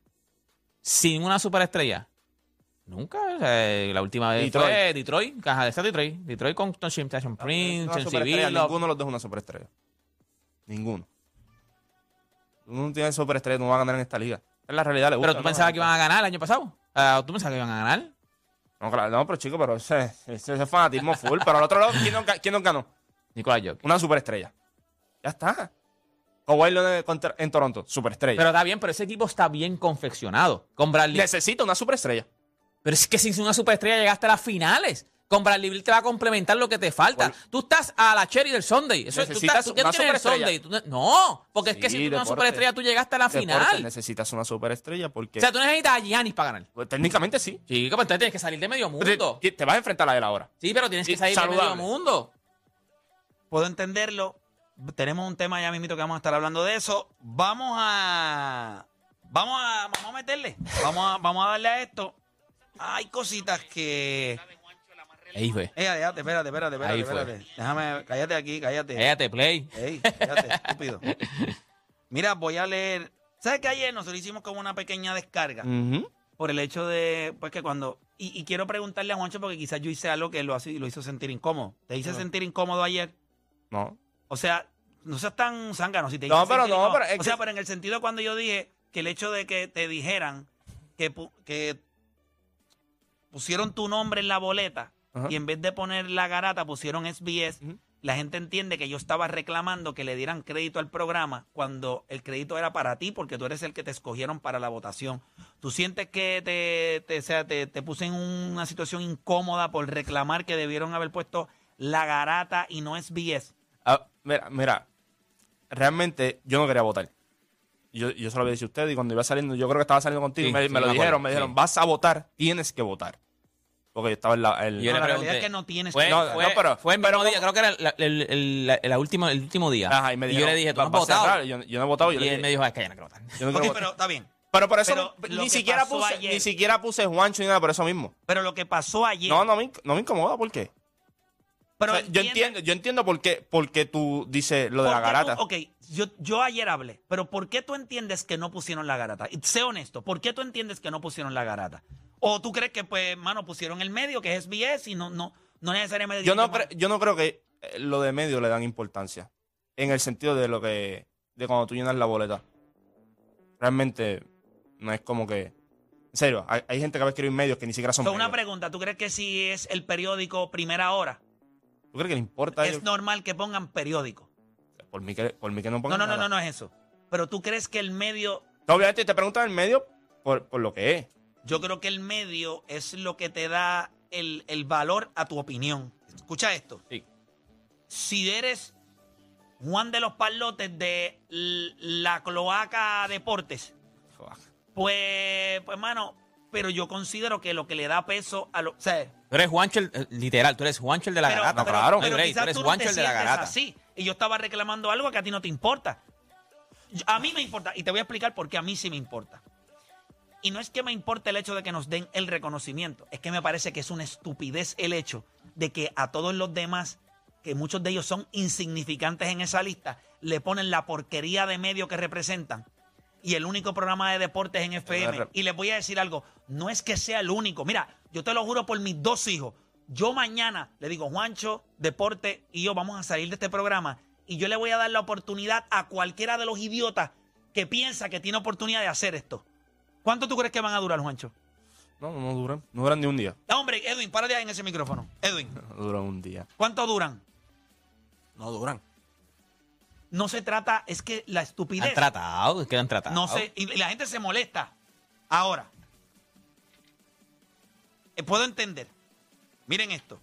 [SPEAKER 4] Sin una superestrella. Nunca. o sea, la última vez
[SPEAKER 3] Detroit.
[SPEAKER 4] fue Detroit. Caja de Detroit. Detroit con Tashin Prince,
[SPEAKER 3] superestrella,
[SPEAKER 4] Billups.
[SPEAKER 3] Ninguno de los dos es una superestrella. Ninguno. Uno no tiene superestrella, no va a ganar en esta liga. Es la realidad, le gusta.
[SPEAKER 4] Pero tú
[SPEAKER 3] ¿no?
[SPEAKER 4] pensabas que iban a ganar el año pasado. Ah, ¿Tú pensabas que iban a ganar?
[SPEAKER 3] No, claro, no, pero chico, pero ese, ese, ese fanatismo full. Pero al otro lado, ¿quién nos, quién nos ganó?
[SPEAKER 4] Nicolás Jokic.
[SPEAKER 3] Una superestrella. Ya está. Kawhi Leonard en Toronto, superestrella.
[SPEAKER 4] Pero está bien, pero ese equipo está bien confeccionado. Con Bradley.
[SPEAKER 3] Necesita una superestrella.
[SPEAKER 4] Pero es que sin una superestrella llegaste a las finales. Con Bradley Beal te va a complementar lo que te falta. Tú estás a la cherry del Sunday. Eso, tú, estás, tú
[SPEAKER 3] una
[SPEAKER 4] tienes el. Sunday. Tú no, no, porque es que
[SPEAKER 3] Sí,
[SPEAKER 4] si tú tienes una superestrella tú llegaste a la
[SPEAKER 3] Deporte,
[SPEAKER 4] final.
[SPEAKER 3] Necesitas una superestrella porque.
[SPEAKER 4] O sea, tú necesitas a Giannis para ganar.
[SPEAKER 3] pues, técnicamente sí.
[SPEAKER 4] Chico, pues entonces tienes que salir de medio mundo.
[SPEAKER 3] Te, te vas a enfrentar a él ahora.
[SPEAKER 4] Sí, pero tienes que
[SPEAKER 3] Sí,
[SPEAKER 4] salir de
[SPEAKER 3] saludable.
[SPEAKER 4] medio mundo.
[SPEAKER 2] Puedo entenderlo. Tenemos un tema ya mismito que vamos a estar hablando de eso. Vamos a. Vamos a, vamos a meterle. Vamos a, vamos a darle a esto. Hay cositas que.
[SPEAKER 4] Ahí fue.
[SPEAKER 2] Ey, espérate, espérate, espérate, espérate, espérate. Déjame, cállate aquí, cállate.
[SPEAKER 4] Cállate, play.
[SPEAKER 2] Ey, cállate, estúpido. Mira, voy a leer. ¿Sabes que ayer nosotros hicimos como una pequeña descarga? Por el hecho de, pues que cuando. Y, y quiero preguntarle a Juancho porque quizás yo hice algo que lo, hace- lo hizo sentir incómodo. ¿Te hice sentir incómodo ayer?
[SPEAKER 3] No.
[SPEAKER 2] O sea, no seas tan zángano. Si te
[SPEAKER 3] No, pero no, pero
[SPEAKER 2] O sea, pero en el sentido cuando yo dije que el hecho de que te dijeran que pusieron tu nombre en la boleta
[SPEAKER 3] Ajá.
[SPEAKER 2] y en vez de poner la garata pusieron SBS, la gente entiende que yo estaba reclamando que le dieran crédito al programa cuando el crédito era para ti porque tú eres el que te escogieron para la votación. ¿Tú sientes que te, te, o sea, te, te puse en una situación incómoda por reclamar que debieron haber puesto la garata y no SBS?
[SPEAKER 3] Ah, mira, mira, realmente yo no quería votar. Yo, yo se lo había dicho a usted y cuando iba saliendo, yo creo que estaba saliendo contigo,
[SPEAKER 4] Sí,
[SPEAKER 3] me,
[SPEAKER 4] sí,
[SPEAKER 3] me lo
[SPEAKER 4] me
[SPEAKER 3] dijeron,
[SPEAKER 4] acuerdo,
[SPEAKER 3] me dijeron,
[SPEAKER 4] sí.
[SPEAKER 3] vas a votar, tienes que votar. Porque yo estaba en la... el-
[SPEAKER 4] Y yo
[SPEAKER 2] No,
[SPEAKER 4] le
[SPEAKER 2] la realidad es que no tienes
[SPEAKER 4] Fue,
[SPEAKER 2] que-
[SPEAKER 3] No,
[SPEAKER 4] fue,
[SPEAKER 3] no, pero-
[SPEAKER 4] fue el
[SPEAKER 3] pero
[SPEAKER 4] día, creo que era la- el, el- la- el último, el último día.
[SPEAKER 3] Ajá, y me
[SPEAKER 4] yo
[SPEAKER 3] dijeron,
[SPEAKER 4] le dije, ¿tú
[SPEAKER 3] "Va-
[SPEAKER 4] no has votado?
[SPEAKER 3] cerrar". Yo, yo no he votado. Yo
[SPEAKER 4] y
[SPEAKER 3] le
[SPEAKER 4] él
[SPEAKER 3] dije,
[SPEAKER 4] me dijo, es que ya no quiero votar.
[SPEAKER 3] yo no
[SPEAKER 2] Ok,
[SPEAKER 3] quiero votar.
[SPEAKER 2] pero está bien.
[SPEAKER 3] Pero por eso
[SPEAKER 2] pero
[SPEAKER 3] ni siquiera puse,
[SPEAKER 2] ayer-
[SPEAKER 3] ni siquiera puse Juancho ni nada por eso mismo.
[SPEAKER 2] Pero lo que pasó ayer.
[SPEAKER 3] No, no me, no me incomoda, ¿por qué?
[SPEAKER 2] Pero
[SPEAKER 3] O sea, yo entiendo, yo entiendo por qué, por qué tú dices lo de la
[SPEAKER 2] ¿por qué
[SPEAKER 3] garata.
[SPEAKER 2] tú- ok, yo, yo ayer hablé, pero ¿por qué tú entiendes que no pusieron la garata? Sé honesto, ¿por qué tú entiendes que no pusieron la garata? ¿O tú crees que, pues, mano, pusieron el medio, que es SBS, y no, no, no necesariamente.
[SPEAKER 3] Yo no, yo no creo que eh, lo de medio le dan importancia. En el sentido de lo que. de cuando tú llenas la boleta. Realmente no es como que. En serio, hay, hay gente que va a escribir medios que ni siquiera son.
[SPEAKER 2] So, una
[SPEAKER 3] medios.
[SPEAKER 2] pregunta, ¿tú crees que si es el periódico Primera Hora,
[SPEAKER 3] ¿Tú crees que le importa
[SPEAKER 2] es normal que pongan periódico?
[SPEAKER 3] Por mí que, por mí que no
[SPEAKER 2] No,
[SPEAKER 3] pongan
[SPEAKER 2] no, no,
[SPEAKER 3] nada.
[SPEAKER 2] no, no es eso. Pero tú crees que el medio
[SPEAKER 3] Obviamente te preguntan el medio por, por lo que es.
[SPEAKER 2] Yo creo que el medio es lo que te da el, el valor a tu opinión. Escucha esto.
[SPEAKER 4] Sí.
[SPEAKER 2] Si eres Juan de los Palotes de la Cloaca Deportes, pues, pues, mano, pero yo considero que lo que le da peso a lo. O sea,
[SPEAKER 4] Tú eres Juancho, el- eh, literal, tú eres Juancho el de la
[SPEAKER 2] pero,
[SPEAKER 4] garata.
[SPEAKER 2] pero-
[SPEAKER 3] claro.
[SPEAKER 2] Pero
[SPEAKER 4] tú eres
[SPEAKER 2] tú no
[SPEAKER 4] Juancho
[SPEAKER 2] te
[SPEAKER 4] el de la
[SPEAKER 2] sientes
[SPEAKER 4] garata.
[SPEAKER 2] así. Y yo estaba reclamando algo que a ti no te importa. A mí me importa. Y te voy a explicar por qué a mí sí me importa. Y no es que me importe el hecho de que nos den el reconocimiento. Es que me parece que es una estupidez el hecho de que a todos los demás, que muchos de ellos son insignificantes en esa lista, le ponen la porquería de medio que representan. Y el único programa de deportes en FM. Y les voy a decir algo, no es que sea el único. Mira, yo te lo juro por mis dos hijos. Yo mañana le digo, Juancho, Deporte y yo vamos a salir de este programa y yo le voy a dar la oportunidad a cualquiera de los idiotas que piensa que tiene oportunidad de hacer esto. ¿Cuánto tú crees que van a durar, Juancho?
[SPEAKER 3] No, no duran. No duran ni un día.
[SPEAKER 2] Ah, hombre, Edwin, párate ahí en ese micrófono. Edwin,
[SPEAKER 3] No duran un día.
[SPEAKER 2] ¿cuánto duran?
[SPEAKER 6] No duran.
[SPEAKER 2] No se trata, es que la estupidez.
[SPEAKER 4] Han tratado, quedan tratados.
[SPEAKER 2] No sé, y la gente se molesta. Ahora, eh, puedo entender. Miren esto.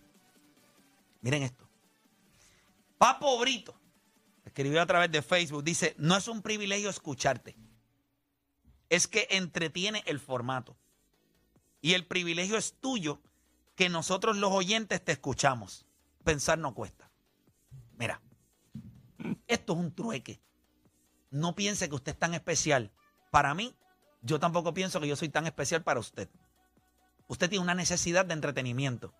[SPEAKER 2] Miren esto. Papo Brito escribió a través de Facebook, dice, no es un privilegio escucharte. Es que entretiene el formato. Y el privilegio es tuyo que nosotros los oyentes te escuchamos. Pensar no cuesta. Mira, Esto es un trueque. No piense que usted es tan especial. Para mí, yo tampoco pienso que yo soy tan especial para usted. Usted tiene una necesidad de entretenimiento.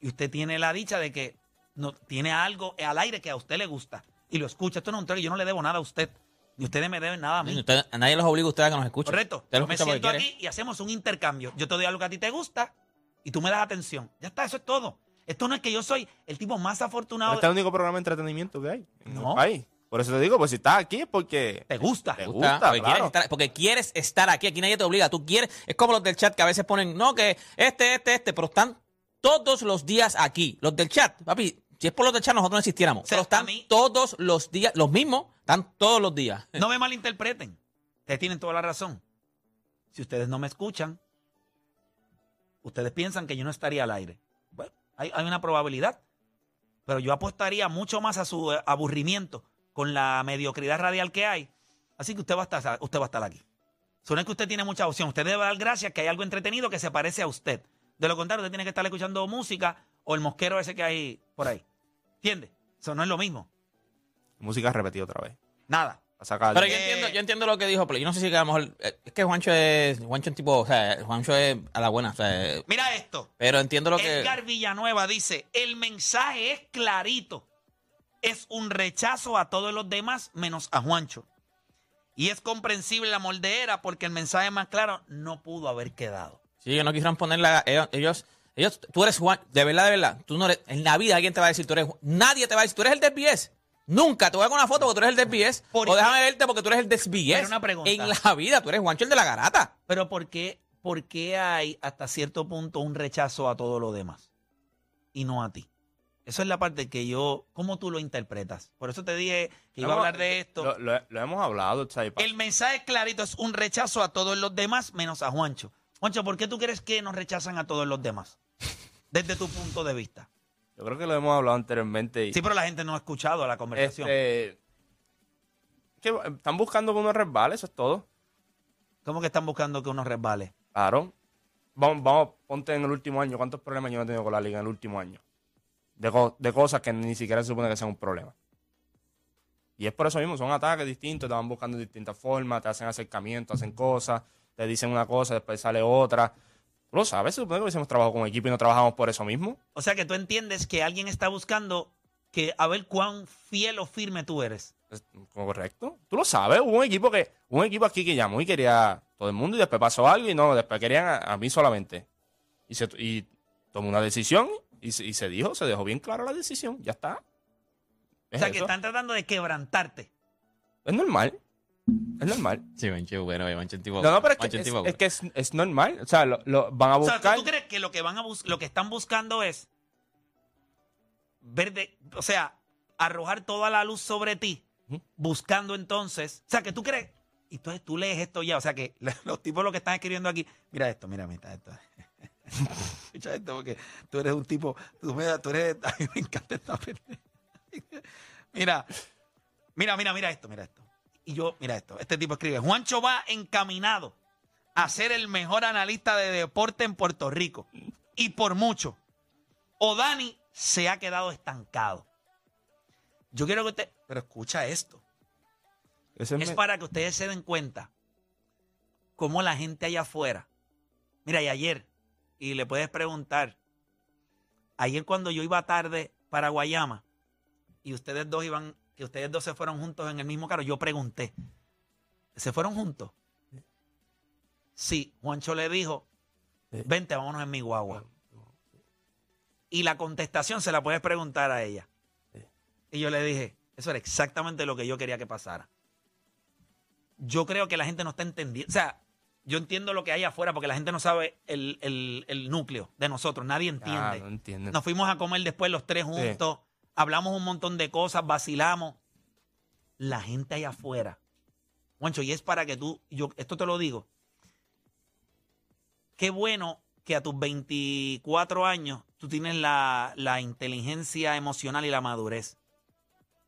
[SPEAKER 2] Y usted tiene la dicha de que no, tiene algo al aire que a usted le gusta. Y lo escucha. Esto no es un trueque. Yo no le debo nada a usted. Ni ustedes me deben nada a mí.
[SPEAKER 4] Usted- a nadie los obliga a ustedes a que nos escuchen.
[SPEAKER 2] Correcto.
[SPEAKER 4] Usted
[SPEAKER 2] Yo
[SPEAKER 4] lo
[SPEAKER 2] me siento aquí y hacemos un intercambio. Yo te doy algo que a ti te gusta y tú me das atención. Ya está, eso es todo. Esto no es que yo soy el tipo más afortunado.
[SPEAKER 3] Este es el único programa de entretenimiento que hay en
[SPEAKER 2] No.
[SPEAKER 3] el país. Por eso te digo, pues si estás aquí es porque
[SPEAKER 2] Te gusta.
[SPEAKER 3] te gusta,
[SPEAKER 4] gusta, porque, quieres estar, porque quieres estar aquí. Aquí nadie te obliga. Tú quieres. Es como los del chat que a veces ponen, no, que este, este, este, pero están todos los días aquí. Los del chat, papi, si es por los del chat, nosotros no existiéramos.
[SPEAKER 2] O sea,
[SPEAKER 4] pero están
[SPEAKER 2] mí-
[SPEAKER 4] todos los días, los mismos, están todos los días.
[SPEAKER 2] No me malinterpreten. Ustedes tienen toda la razón. Si ustedes no me escuchan, ustedes piensan que yo no estaría al aire. Hay, hay una probabilidad. Pero yo apostaría mucho más a su eh, aburrimiento con la mediocridad radial que hay. Así que usted va a estar, usted va a estar aquí. Es que usted tiene mucha opción. Usted debe dar gracias que hay algo entretenido que se parece a usted. De lo contrario, usted tiene que estar escuchando música o el mosquero ese que hay por ahí. ¿Entiende? Eso no es lo mismo.
[SPEAKER 3] Música repetida otra vez.
[SPEAKER 2] Nada.
[SPEAKER 3] A sacar.
[SPEAKER 4] Pero yo
[SPEAKER 2] Eh,
[SPEAKER 4] entiendo, yo entiendo lo que dijo, pero yo no sé si que a lo mejor. eh, Es que Juancho es. Juancho es tipo. O sea, Juancho es a la buena. O sea,
[SPEAKER 2] Mira esto.
[SPEAKER 4] pero entiendo lo que.
[SPEAKER 2] Edgar Villanueva dice, el mensaje es clarito. Es un rechazo a todos los demás menos a Juancho. Y es comprensible la moldeera porque el mensaje más claro no pudo haber quedado.
[SPEAKER 4] Sí, ellos no quisieron ponerla. Ellos, ellos, tú eres Juan. De verdad, de verdad. Tú no eres. En la vida alguien te va a decir, tú eres. Nadie te va a decir, tú eres el desvíes. Nunca te voy a con una foto porque tú eres el desvíes.
[SPEAKER 2] ¿Por
[SPEAKER 4] O
[SPEAKER 2] qué?
[SPEAKER 4] déjame verte porque tú eres el desvíes.
[SPEAKER 2] Una pregunta.
[SPEAKER 4] En la vida, tú eres Juancho el de la garata.
[SPEAKER 2] Pero ¿por qué, ¿por qué hay hasta cierto punto un rechazo a todo lo demás? Y no a ti. Eso es la parte que yo, ¿cómo tú lo interpretas? Por eso te dije que iba a hablar de esto.
[SPEAKER 3] Lo, lo- lo hemos hablado, o sea, y pa-
[SPEAKER 2] El mensaje clarito es un rechazo a todos los demás menos a Juancho. Juancho, ¿por qué tú crees que nos rechazan a todos los demás? Desde tu punto de vista.
[SPEAKER 3] Yo creo que lo hemos hablado anteriormente. Y,
[SPEAKER 2] Sí, pero la gente no ha escuchado la conversación.
[SPEAKER 3] este, que están buscando que uno resbale, eso es todo.
[SPEAKER 2] ¿Cómo que están buscando que uno resbale?
[SPEAKER 3] Claro. Vamos, vamos, ponte en el último año. ¿Cuántos problemas yo no he tenido con la liga en el último año? De, co- de cosas que ni siquiera se supone que sean un problema. Y es por eso mismo, son ataques distintos, te van buscando de distintas formas, te hacen acercamientos, hacen cosas, te dicen una cosa, después sale otra. Tú lo sabes, se supone que hubiésemos trabajado con equipo y no trabajamos por eso mismo.
[SPEAKER 2] O sea que tú entiendes que alguien está buscando que a ver cuán fiel o firme tú eres.
[SPEAKER 3] Es correcto. Tú lo sabes, hubo un equipo que, un equipo aquí que llamó y quería a todo el mundo y después pasó algo y no, después querían a, a mí solamente. Y, se, y tomó una decisión y se, y se dijo, se dejó bien clara la decisión, ya está. Es
[SPEAKER 2] o sea que están tratando de quebrantarte.
[SPEAKER 3] Es normal. Es normal.
[SPEAKER 4] Sí, Juancho, bueno, Juancho es tipo.
[SPEAKER 3] No, no, pero es que, es, es que es, es normal. O sea, lo, lo van a
[SPEAKER 2] O sea,
[SPEAKER 3] buscar.
[SPEAKER 2] ¿tú crees que lo que van a bus- lo que están buscando es ver de, o sea, arrojar toda la luz sobre ti, buscando entonces, o sea, que tú crees y entonces tú lees esto ya, o sea, que los tipos lo que están escribiendo aquí, mira esto, mira, mira esto. Escucha esto porque tú eres un tipo, tú, me- tú eres, a mí me encanta esta. Mira, mira, mira, mira esto, mira esto. Y yo, mira esto, este tipo escribe, Juancho va encaminado a ser el mejor analista de deporte en Puerto Rico. Y por mucho. O Dani se ha quedado estancado. Yo quiero que usted, pero escucha esto.
[SPEAKER 3] Ese
[SPEAKER 2] Es
[SPEAKER 3] me-
[SPEAKER 2] para que ustedes se den cuenta cómo la gente allá afuera. Mira, y ayer, y le puedes preguntar, ayer cuando yo iba tarde para Guayama y ustedes dos iban, que ustedes dos se fueron juntos en el mismo carro, yo pregunté, ¿se fueron juntos? Sí, Juancho le dijo, vente, vámonos en mi guagua. Y la contestación se la puedes preguntar a ella. Y yo le dije, eso era exactamente lo que yo quería que pasara yo creo que la gente no está entendiendo. O sea, yo entiendo lo que hay afuera porque la gente no sabe el, el- el núcleo de nosotros. Nadie entiende.
[SPEAKER 3] Ah, no.
[SPEAKER 2] Nos fuimos a comer después los tres juntos. Hablamos un montón de cosas, vacilamos. La gente allá afuera. Juancho, y es para que tú, yo esto te lo digo. Qué bueno que a tus 24 años tú tienes la, la inteligencia emocional y la madurez.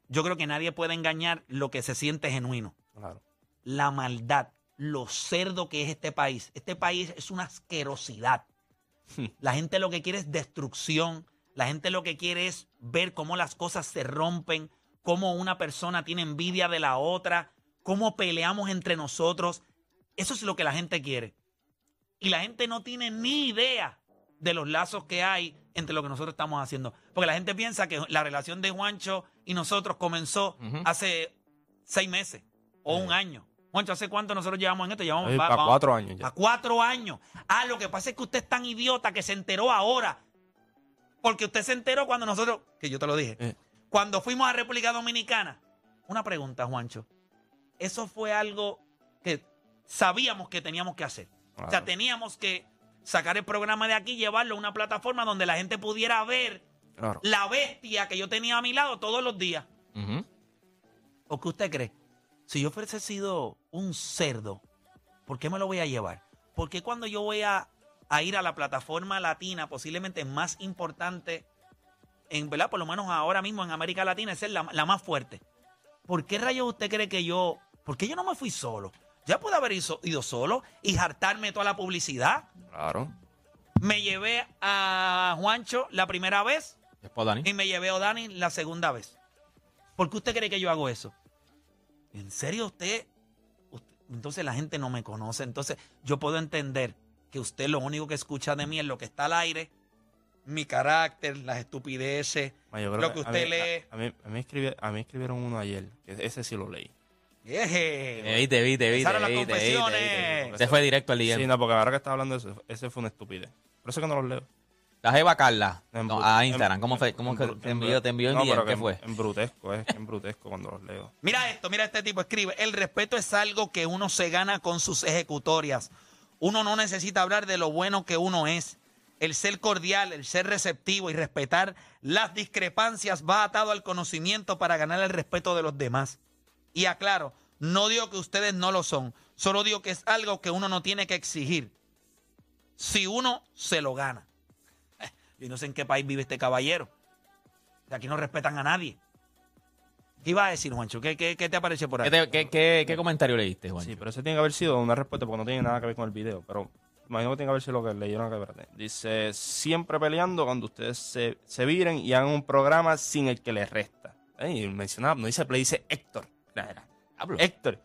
[SPEAKER 2] Yo creo que nadie puede engañar lo que se siente genuino
[SPEAKER 3] Claro.
[SPEAKER 2] la maldad, lo cerdo que es este país. Este país es una asquerosidad. La gente lo que quiere es destrucción. La gente lo que quiere es ver cómo las cosas se rompen, cómo una persona tiene envidia de la otra, cómo peleamos entre nosotros. Eso es lo que la gente quiere. Y la gente no tiene ni idea de los lazos que hay entre lo que nosotros estamos haciendo. Porque la gente piensa que la relación de Juancho y nosotros comenzó hace seis meses o un año. Juancho, ¿hace cuánto nosotros llevamos en esto? Llevamos va-
[SPEAKER 3] cuatro años ya.
[SPEAKER 2] a cuatro años. Ah, lo que pasa es que usted es tan idiota que se enteró ahora. Porque usted se enteró cuando nosotros, que yo te lo dije,
[SPEAKER 3] Eh.
[SPEAKER 2] cuando fuimos a República Dominicana. Una pregunta, Juancho. Eso fue algo que sabíamos que teníamos que hacer. O sea, teníamos que sacar el programa de aquí llevarlo a una plataforma donde la gente pudiera ver
[SPEAKER 3] Claro.
[SPEAKER 2] la bestia que yo tenía a mi lado todos los días. ¿O qué usted cree? Si yo fuese sido un cerdo, ¿por qué me lo voy a llevar? ¿Por qué cuando yo voy a, a ir a la plataforma latina, posiblemente más importante, en verdad, por lo menos ahora mismo en América Latina, es la, la más fuerte? ¿Por qué rayos usted cree que yo, por qué yo no me fui solo? Ya pude haber ido, ido solo y hartarme toda la publicidad.
[SPEAKER 3] Claro.
[SPEAKER 2] Me llevé a Juancho la primera vez
[SPEAKER 4] Después, Dani.
[SPEAKER 2] y me llevé a Dani la segunda vez. ¿Por qué usted cree que yo hago eso? ¿En serio usted? usted- Entonces la gente no me conoce. Entonces yo puedo entender que usted lo único que escucha de mí es lo que está al aire, mi carácter, las estupideces,
[SPEAKER 3] Ma, yo creo
[SPEAKER 2] lo que
[SPEAKER 3] a
[SPEAKER 2] usted
[SPEAKER 3] mí-
[SPEAKER 2] lee.
[SPEAKER 3] A, a mí, a, mí escribi- a mí escribieron uno ayer, que ese sí lo leí.
[SPEAKER 2] Eje.
[SPEAKER 4] Te vi, te vi, te vi, te
[SPEAKER 2] Empezaron las
[SPEAKER 4] vi, te vi, te vi, te vi.
[SPEAKER 2] confesiones.
[SPEAKER 4] Se fue directo al día.
[SPEAKER 3] Sí, no, porque ahora que estás hablando de eso, ese fue una estupidez. Por eso que no los leo.
[SPEAKER 4] La Jeva Carla, no, a
[SPEAKER 3] en-
[SPEAKER 4] Instagram. ¿Cómo fue? ¿Cómo
[SPEAKER 3] en
[SPEAKER 4] te
[SPEAKER 3] en
[SPEAKER 4] envió, te envió en
[SPEAKER 3] no,
[SPEAKER 4] DM?
[SPEAKER 3] pero que
[SPEAKER 4] ¿Qué
[SPEAKER 3] en-
[SPEAKER 4] fue?
[SPEAKER 3] En brutesco, es brutesco cuando los leo.
[SPEAKER 2] Mira esto, mira este tipo escribe, el respeto es algo que uno se gana con sus ejecutorias. Uno no necesita hablar de lo bueno que uno es. El ser cordial, el ser receptivo y respetar las discrepancias va atado al conocimiento para ganar el respeto de los demás. Y aclaro, no digo que ustedes no lo son, solo digo que es algo que uno no tiene que exigir. Si uno se lo gana. Eh, Yo no sé en qué país vive este caballero. De Aquí no respetan a nadie. ¿Qué iba a decir, Juancho? ¿Qué, qué, qué te apareció por ahí?
[SPEAKER 4] ¿Qué, te- qué- qué- qué comentario leíste, Juan?
[SPEAKER 3] Sí, pero ese tiene que haber sido una respuesta porque no tiene nada que ver con el video. Pero imagino que tiene que haber sido lo que leyeron acá. espérate. Dice, siempre peleando cuando ustedes se, se viren y hagan un programa sin el que les resta. Eh, Y mencionaba, no dice play, dice Héctor.
[SPEAKER 4] Hablo.
[SPEAKER 3] Héctor,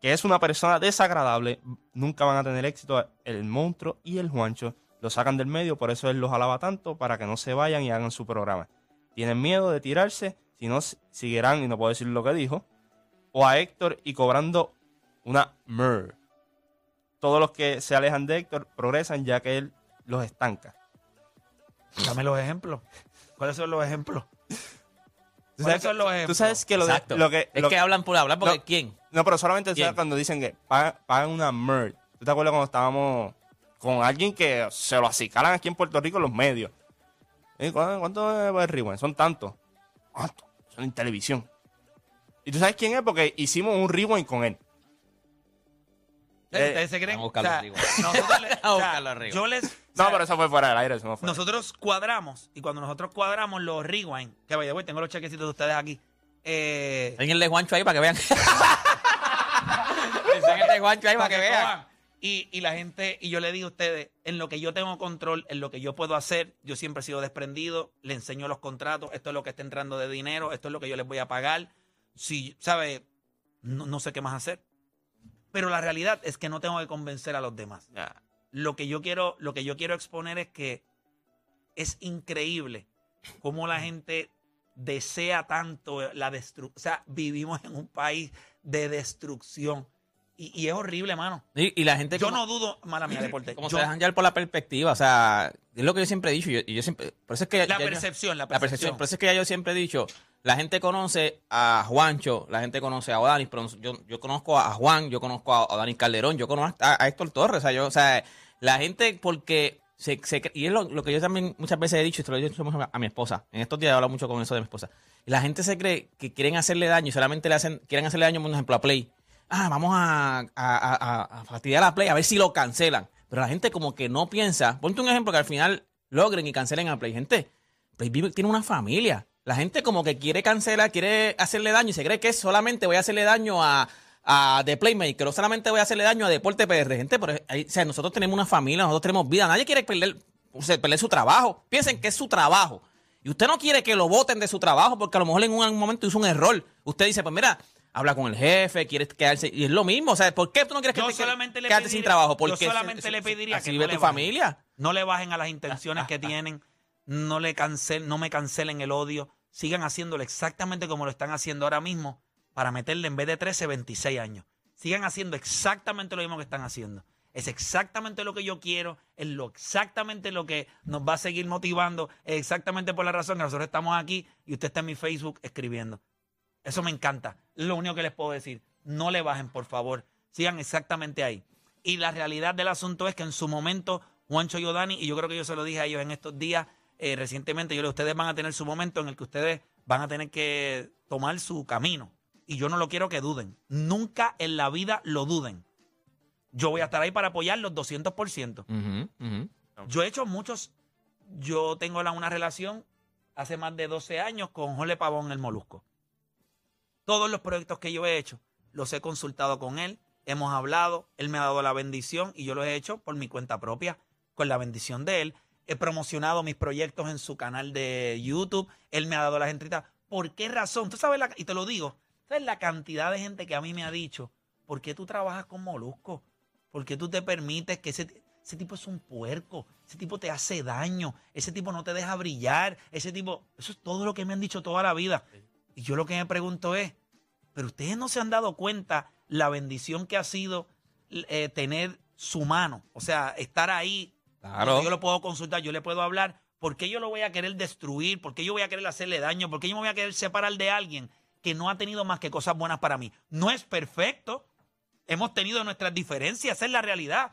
[SPEAKER 3] que es una persona desagradable, nunca van a tener éxito. El monstruo y el Juancho lo sacan del medio, por eso él los alaba tanto, para que no se vayan y hagan su programa. Tienen miedo de tirarse, si no, s- seguirán, y no puedo decir lo que dijo, o a Héctor y cobrando una mer. Todos los que se alejan de Héctor progresan ya que él los estanca.
[SPEAKER 2] Dame los ejemplos. ¿Cuáles son los ejemplos?
[SPEAKER 3] ¿Tú
[SPEAKER 2] ¿Cuáles
[SPEAKER 3] sabes,
[SPEAKER 2] son los
[SPEAKER 3] tú
[SPEAKER 2] ejemplos?
[SPEAKER 3] sabes que lo, de-
[SPEAKER 4] Exacto.
[SPEAKER 3] lo que...
[SPEAKER 4] es
[SPEAKER 3] lo-
[SPEAKER 4] que hablan por hablar, porque
[SPEAKER 3] No.
[SPEAKER 4] ¿quién?
[SPEAKER 3] No, pero solamente ¿sabes
[SPEAKER 4] ¿Quién?
[SPEAKER 3] cuando dicen que pagan, pagan una mer. ¿Tú te acuerdas cuando estábamos con alguien que se lo acicalan aquí en Puerto Rico en los medios? ¿Eh? ¿Cuánto, es el rewind? Son tantos. ¿Cuánto? Son en televisión. ¿Y tú sabes quién es? Porque hicimos un rewind con él.
[SPEAKER 2] ¿Ustedes
[SPEAKER 3] Eh,
[SPEAKER 2] ustedes se creen?
[SPEAKER 4] vamos a buscarlo
[SPEAKER 2] O sea,
[SPEAKER 4] arriba.
[SPEAKER 2] nosotros le-
[SPEAKER 4] Vamos a
[SPEAKER 2] o sea,
[SPEAKER 4] buscarlo arriba.
[SPEAKER 2] yo les...
[SPEAKER 3] No,
[SPEAKER 2] o sea,
[SPEAKER 3] pero eso fue fuera del aire. Eso no fue.
[SPEAKER 2] Nosotros cuadramos, y cuando nosotros cuadramos los rewind, que vaya, voy, tengo los chequecitos de ustedes aquí. Eh,
[SPEAKER 4] Enseñen el de Juancho ahí para que vean. Enseñen el de Juancho ahí para que vean.
[SPEAKER 2] cojan. Y, y la gente, y yo le digo a ustedes, en lo que yo tengo control, en lo que yo puedo hacer, yo siempre he sido desprendido, le enseño los contratos, esto es lo que está entrando de dinero, esto es lo que yo les voy a pagar. Si, ¿sabe? No, no sé qué más hacer. Pero la realidad es que no tengo que convencer a los demás. Lo que yo quiero, lo que yo quiero exponer es que es increíble cómo la gente desea tanto la destrucción. O sea, vivimos en un país de destrucción. Y, y es horrible, mano.
[SPEAKER 4] Y, y la gente
[SPEAKER 2] Yo
[SPEAKER 4] como,
[SPEAKER 2] no dudo, mala mía, deporte.
[SPEAKER 4] como
[SPEAKER 2] Yo-
[SPEAKER 4] se dejan llevar por la perspectiva, o sea, es lo que yo siempre he dicho. Yo, yo siempre, por eso es que
[SPEAKER 2] la
[SPEAKER 4] ya yo-
[SPEAKER 2] percepción, la
[SPEAKER 4] La percepción.
[SPEAKER 2] percepción.
[SPEAKER 4] Por eso es que ya yo siempre he dicho, la gente conoce a Juancho, la gente conoce a Odanis, pero yo, yo conozco a Juan, yo conozco a Odanis Calderón, yo conozco a, a Héctor Torres, o sea, yo, o sea, la gente porque se, se y es lo, lo que yo también muchas veces he dicho, y esto lo he dicho mucho a mi esposa, en estos días he hablado mucho con eso de mi esposa, la gente se cree que quieren hacerle daño y solamente le hacen, quieren hacerle daño, por ejemplo, a Play. Ah, vamos a, a, a, a- fastidiar a Play a ver si lo cancelan. Pero la gente como que no piensa, ponte un ejemplo que al final logren y cancelen a Play. Gente, Play tiene una familia. La gente como que quiere cancelar, quiere hacerle daño y se cree que solamente voy a hacerle daño a, The Playmaker o solamente voy a hacerle daño a Deporte PR. Gente, pero ahí- o sea, nosotros tenemos una familia, nosotros tenemos vida. Nadie quiere perder, perder su trabajo. Piensen que es su trabajo. y usted no quiere que lo voten de su trabajo porque a lo mejor en un momento hizo un error. Usted dice, pues mira, habla con el jefe, quieres quedarse. Y es lo mismo. O sea, ¿por qué tú no quieres que
[SPEAKER 2] Yo
[SPEAKER 4] te
[SPEAKER 2] solamente
[SPEAKER 4] quedarte
[SPEAKER 2] pediría,
[SPEAKER 4] sin trabajo?
[SPEAKER 2] yo
[SPEAKER 4] Porque
[SPEAKER 2] solamente
[SPEAKER 4] eso-
[SPEAKER 2] le pediría que no le
[SPEAKER 4] tu
[SPEAKER 2] bajen.
[SPEAKER 4] familia.
[SPEAKER 2] No le bajen a las intenciones que tienen, no le no me cancelen el odio, sigan haciéndolo exactamente como lo están haciendo ahora mismo para meterle en vez de 13, 26 años. Sigan haciendo exactamente lo mismo que están haciendo. Es exactamente lo que yo quiero, es lo exactamente lo que nos va a seguir motivando, es exactamente por la razón que nosotros estamos aquí y usted está en mi Facebook escribiendo. Eso me encanta. Lo único que les puedo decir, no le bajen, por favor. Sigan exactamente ahí. Y la realidad del asunto es que en su momento, Juancho y Odani, y yo creo que yo se lo dije a ellos en estos días, eh, recientemente, yo le ustedes van a tener su momento en el que ustedes van a tener que tomar su camino. Y yo no lo quiero que duden. Nunca en la vida lo duden. Yo voy a estar ahí para apoyarlos 200%.
[SPEAKER 4] Ujú, ujú.
[SPEAKER 2] Yo he hecho muchos. Yo tengo la- una relación hace más de 12 años con Jole Pavón el Molusco. Todos los proyectos que yo he hecho los he consultado con él, hemos hablado, él me ha dado la bendición y yo los he hecho por mi cuenta propia, con la bendición de él. He promocionado mis proyectos en su canal de YouTube, él me ha dado las entrevistas. ¿Por qué razón? Tú sabes, la, y te lo digo, ¿sabes la cantidad de gente que a mí me ha dicho, ¿por qué tú trabajas con Molusco? ¿Por qué tú te permites que ese, ese tipo es un puerco? Ese tipo te hace daño, ese tipo no te deja brillar, ese tipo, eso es todo lo que me han dicho toda la vida. Y yo lo que me pregunto es, pero ustedes no se han dado cuenta la bendición que ha sido eh, tener su mano, o sea, estar ahí.
[SPEAKER 4] Claro.
[SPEAKER 2] Yo lo puedo consultar, yo le puedo hablar. ¿Por qué yo lo voy a querer destruir? ¿Por qué yo voy a querer hacerle daño? ¿Por qué yo me voy a querer separar de alguien que no ha tenido más que cosas buenas para mí? No es perfecto. Hemos tenido nuestras diferencias, esa es la realidad.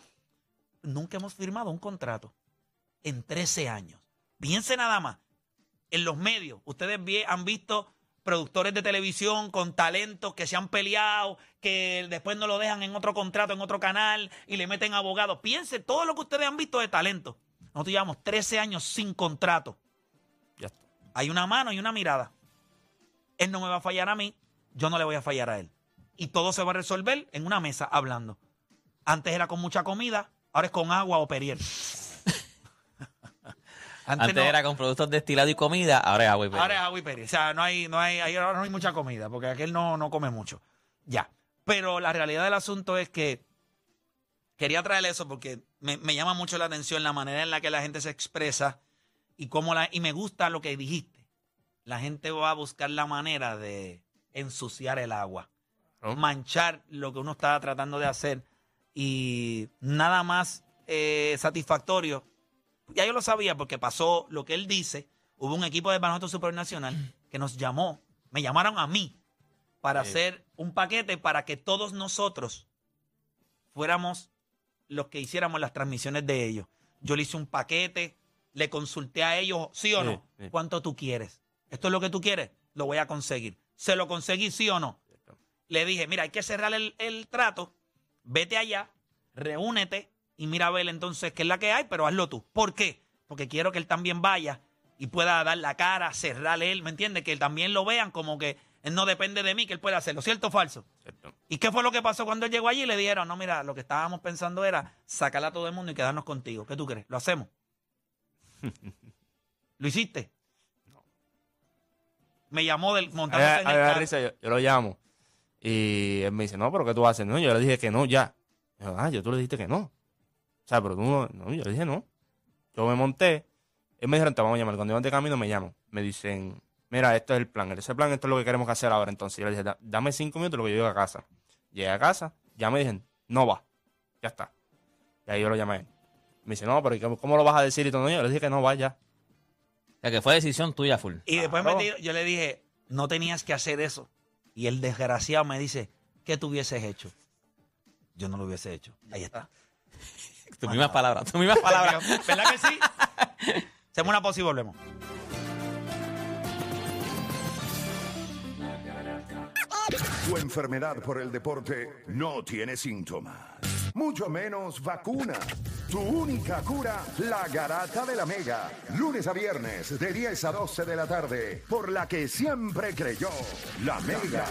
[SPEAKER 2] Nunca hemos firmado un contrato en 13 años. Piense nada más. En los medios, ustedes han visto productores de televisión con talentos que se han peleado, que después no lo dejan en otro contrato, en otro canal y le meten abogados. Piense todo lo que ustedes han visto de talento. Nosotros llevamos 13 años sin contrato.
[SPEAKER 3] Ya está.
[SPEAKER 2] Hay una mano y una mirada. Él no me va a fallar a mí, yo no le voy a fallar a él. Y todo se va a resolver en una mesa hablando. Antes era con mucha comida, ahora es con agua o perier.
[SPEAKER 4] Antes
[SPEAKER 2] no-
[SPEAKER 4] era con productos destilados y comida, ahora es agua y perico.
[SPEAKER 2] Ahora es agua y peri. O sea, no hay, no hay, ahí ahora no hay mucha comida, porque aquel no, no come mucho. Ya. Pero la realidad del asunto es que quería traer eso porque me, me llama mucho la atención la manera en la que la gente se expresa y cómo la, y me gusta lo que dijiste. La gente va a buscar la manera de ensuciar el agua,
[SPEAKER 3] ¿no?
[SPEAKER 2] manchar lo que uno está tratando de hacer y nada más eh, satisfactorio. Ya yo lo sabía porque pasó lo que él dice. Hubo un equipo de baloncesto supernacional que nos llamó, me llamaron a mí para
[SPEAKER 3] Sí.
[SPEAKER 2] hacer un paquete para que todos nosotros fuéramos los que hiciéramos las transmisiones de ellos. Yo le hice un paquete, le consulté a ellos, sí o
[SPEAKER 3] Sí,
[SPEAKER 2] no,
[SPEAKER 3] sí.
[SPEAKER 2] cuánto tú quieres. Esto es lo que tú quieres, lo voy a conseguir. Se lo conseguí, sí o no. Le dije, mira, hay que cerrar el, el trato, vete allá, reúnete y mira a ver entonces qué es la que hay, pero hazlo tú. ¿Por qué? Porque quiero que él también vaya y pueda dar la cara, cerrarle él, ¿me entiendes? Que también lo vean como que él no depende de mí, que él puede hacerlo, ¿cierto o falso?
[SPEAKER 3] Cierto.
[SPEAKER 2] ¿Y qué fue lo que pasó cuando él llegó allí? Le dijeron, no, mira, lo que estábamos pensando era sacarla a todo el mundo y quedarnos contigo. ¿Qué tú crees? ¿Lo hacemos? ¿Lo hiciste? Me llamó del
[SPEAKER 3] a
[SPEAKER 2] en el
[SPEAKER 3] risa, yo lo llamo. Y él me dice, no, pero ¿qué tú haces? No, yo le dije que no, ya. Yo, ah, yo tú le dijiste que no. O sea, pero tú no, no, yo le dije no. Yo me monté. Él me dijeron, te vamos a llamar. Cuando iban de camino me llaman. Me dicen, mira, esto es el plan. Ese plan, esto es lo que queremos hacer ahora. Entonces yo le dije, "Da- dame cinco minutos lo que yo llego a casa. Llegué a casa, ya me dijeron, no va. Ya está. Y ahí yo lo llamé a él. Me dice, no, pero ¿y cómo, lo vas a decir y todo? No, yo le dije que no va ya.
[SPEAKER 4] O sea, que fue decisión tuya, full.
[SPEAKER 2] Y después
[SPEAKER 3] Claro.
[SPEAKER 2] me yo le dije, no tenías que hacer eso. Y el desgraciado me dice, ¿qué tú hubieses hecho? Yo no lo hubiese hecho. Ahí está.
[SPEAKER 4] Tus mismas palabras, tus mismas palabras.
[SPEAKER 2] ¿Verdad que sí? Hacemos una pausa y volvemos.
[SPEAKER 5] Tu enfermedad por el deporte no tiene síntomas, mucho menos vacuna. Tu única cura, la garata de la mega. Lunes a viernes de 10 a 12 de la tarde, por la que siempre creyó, la mega.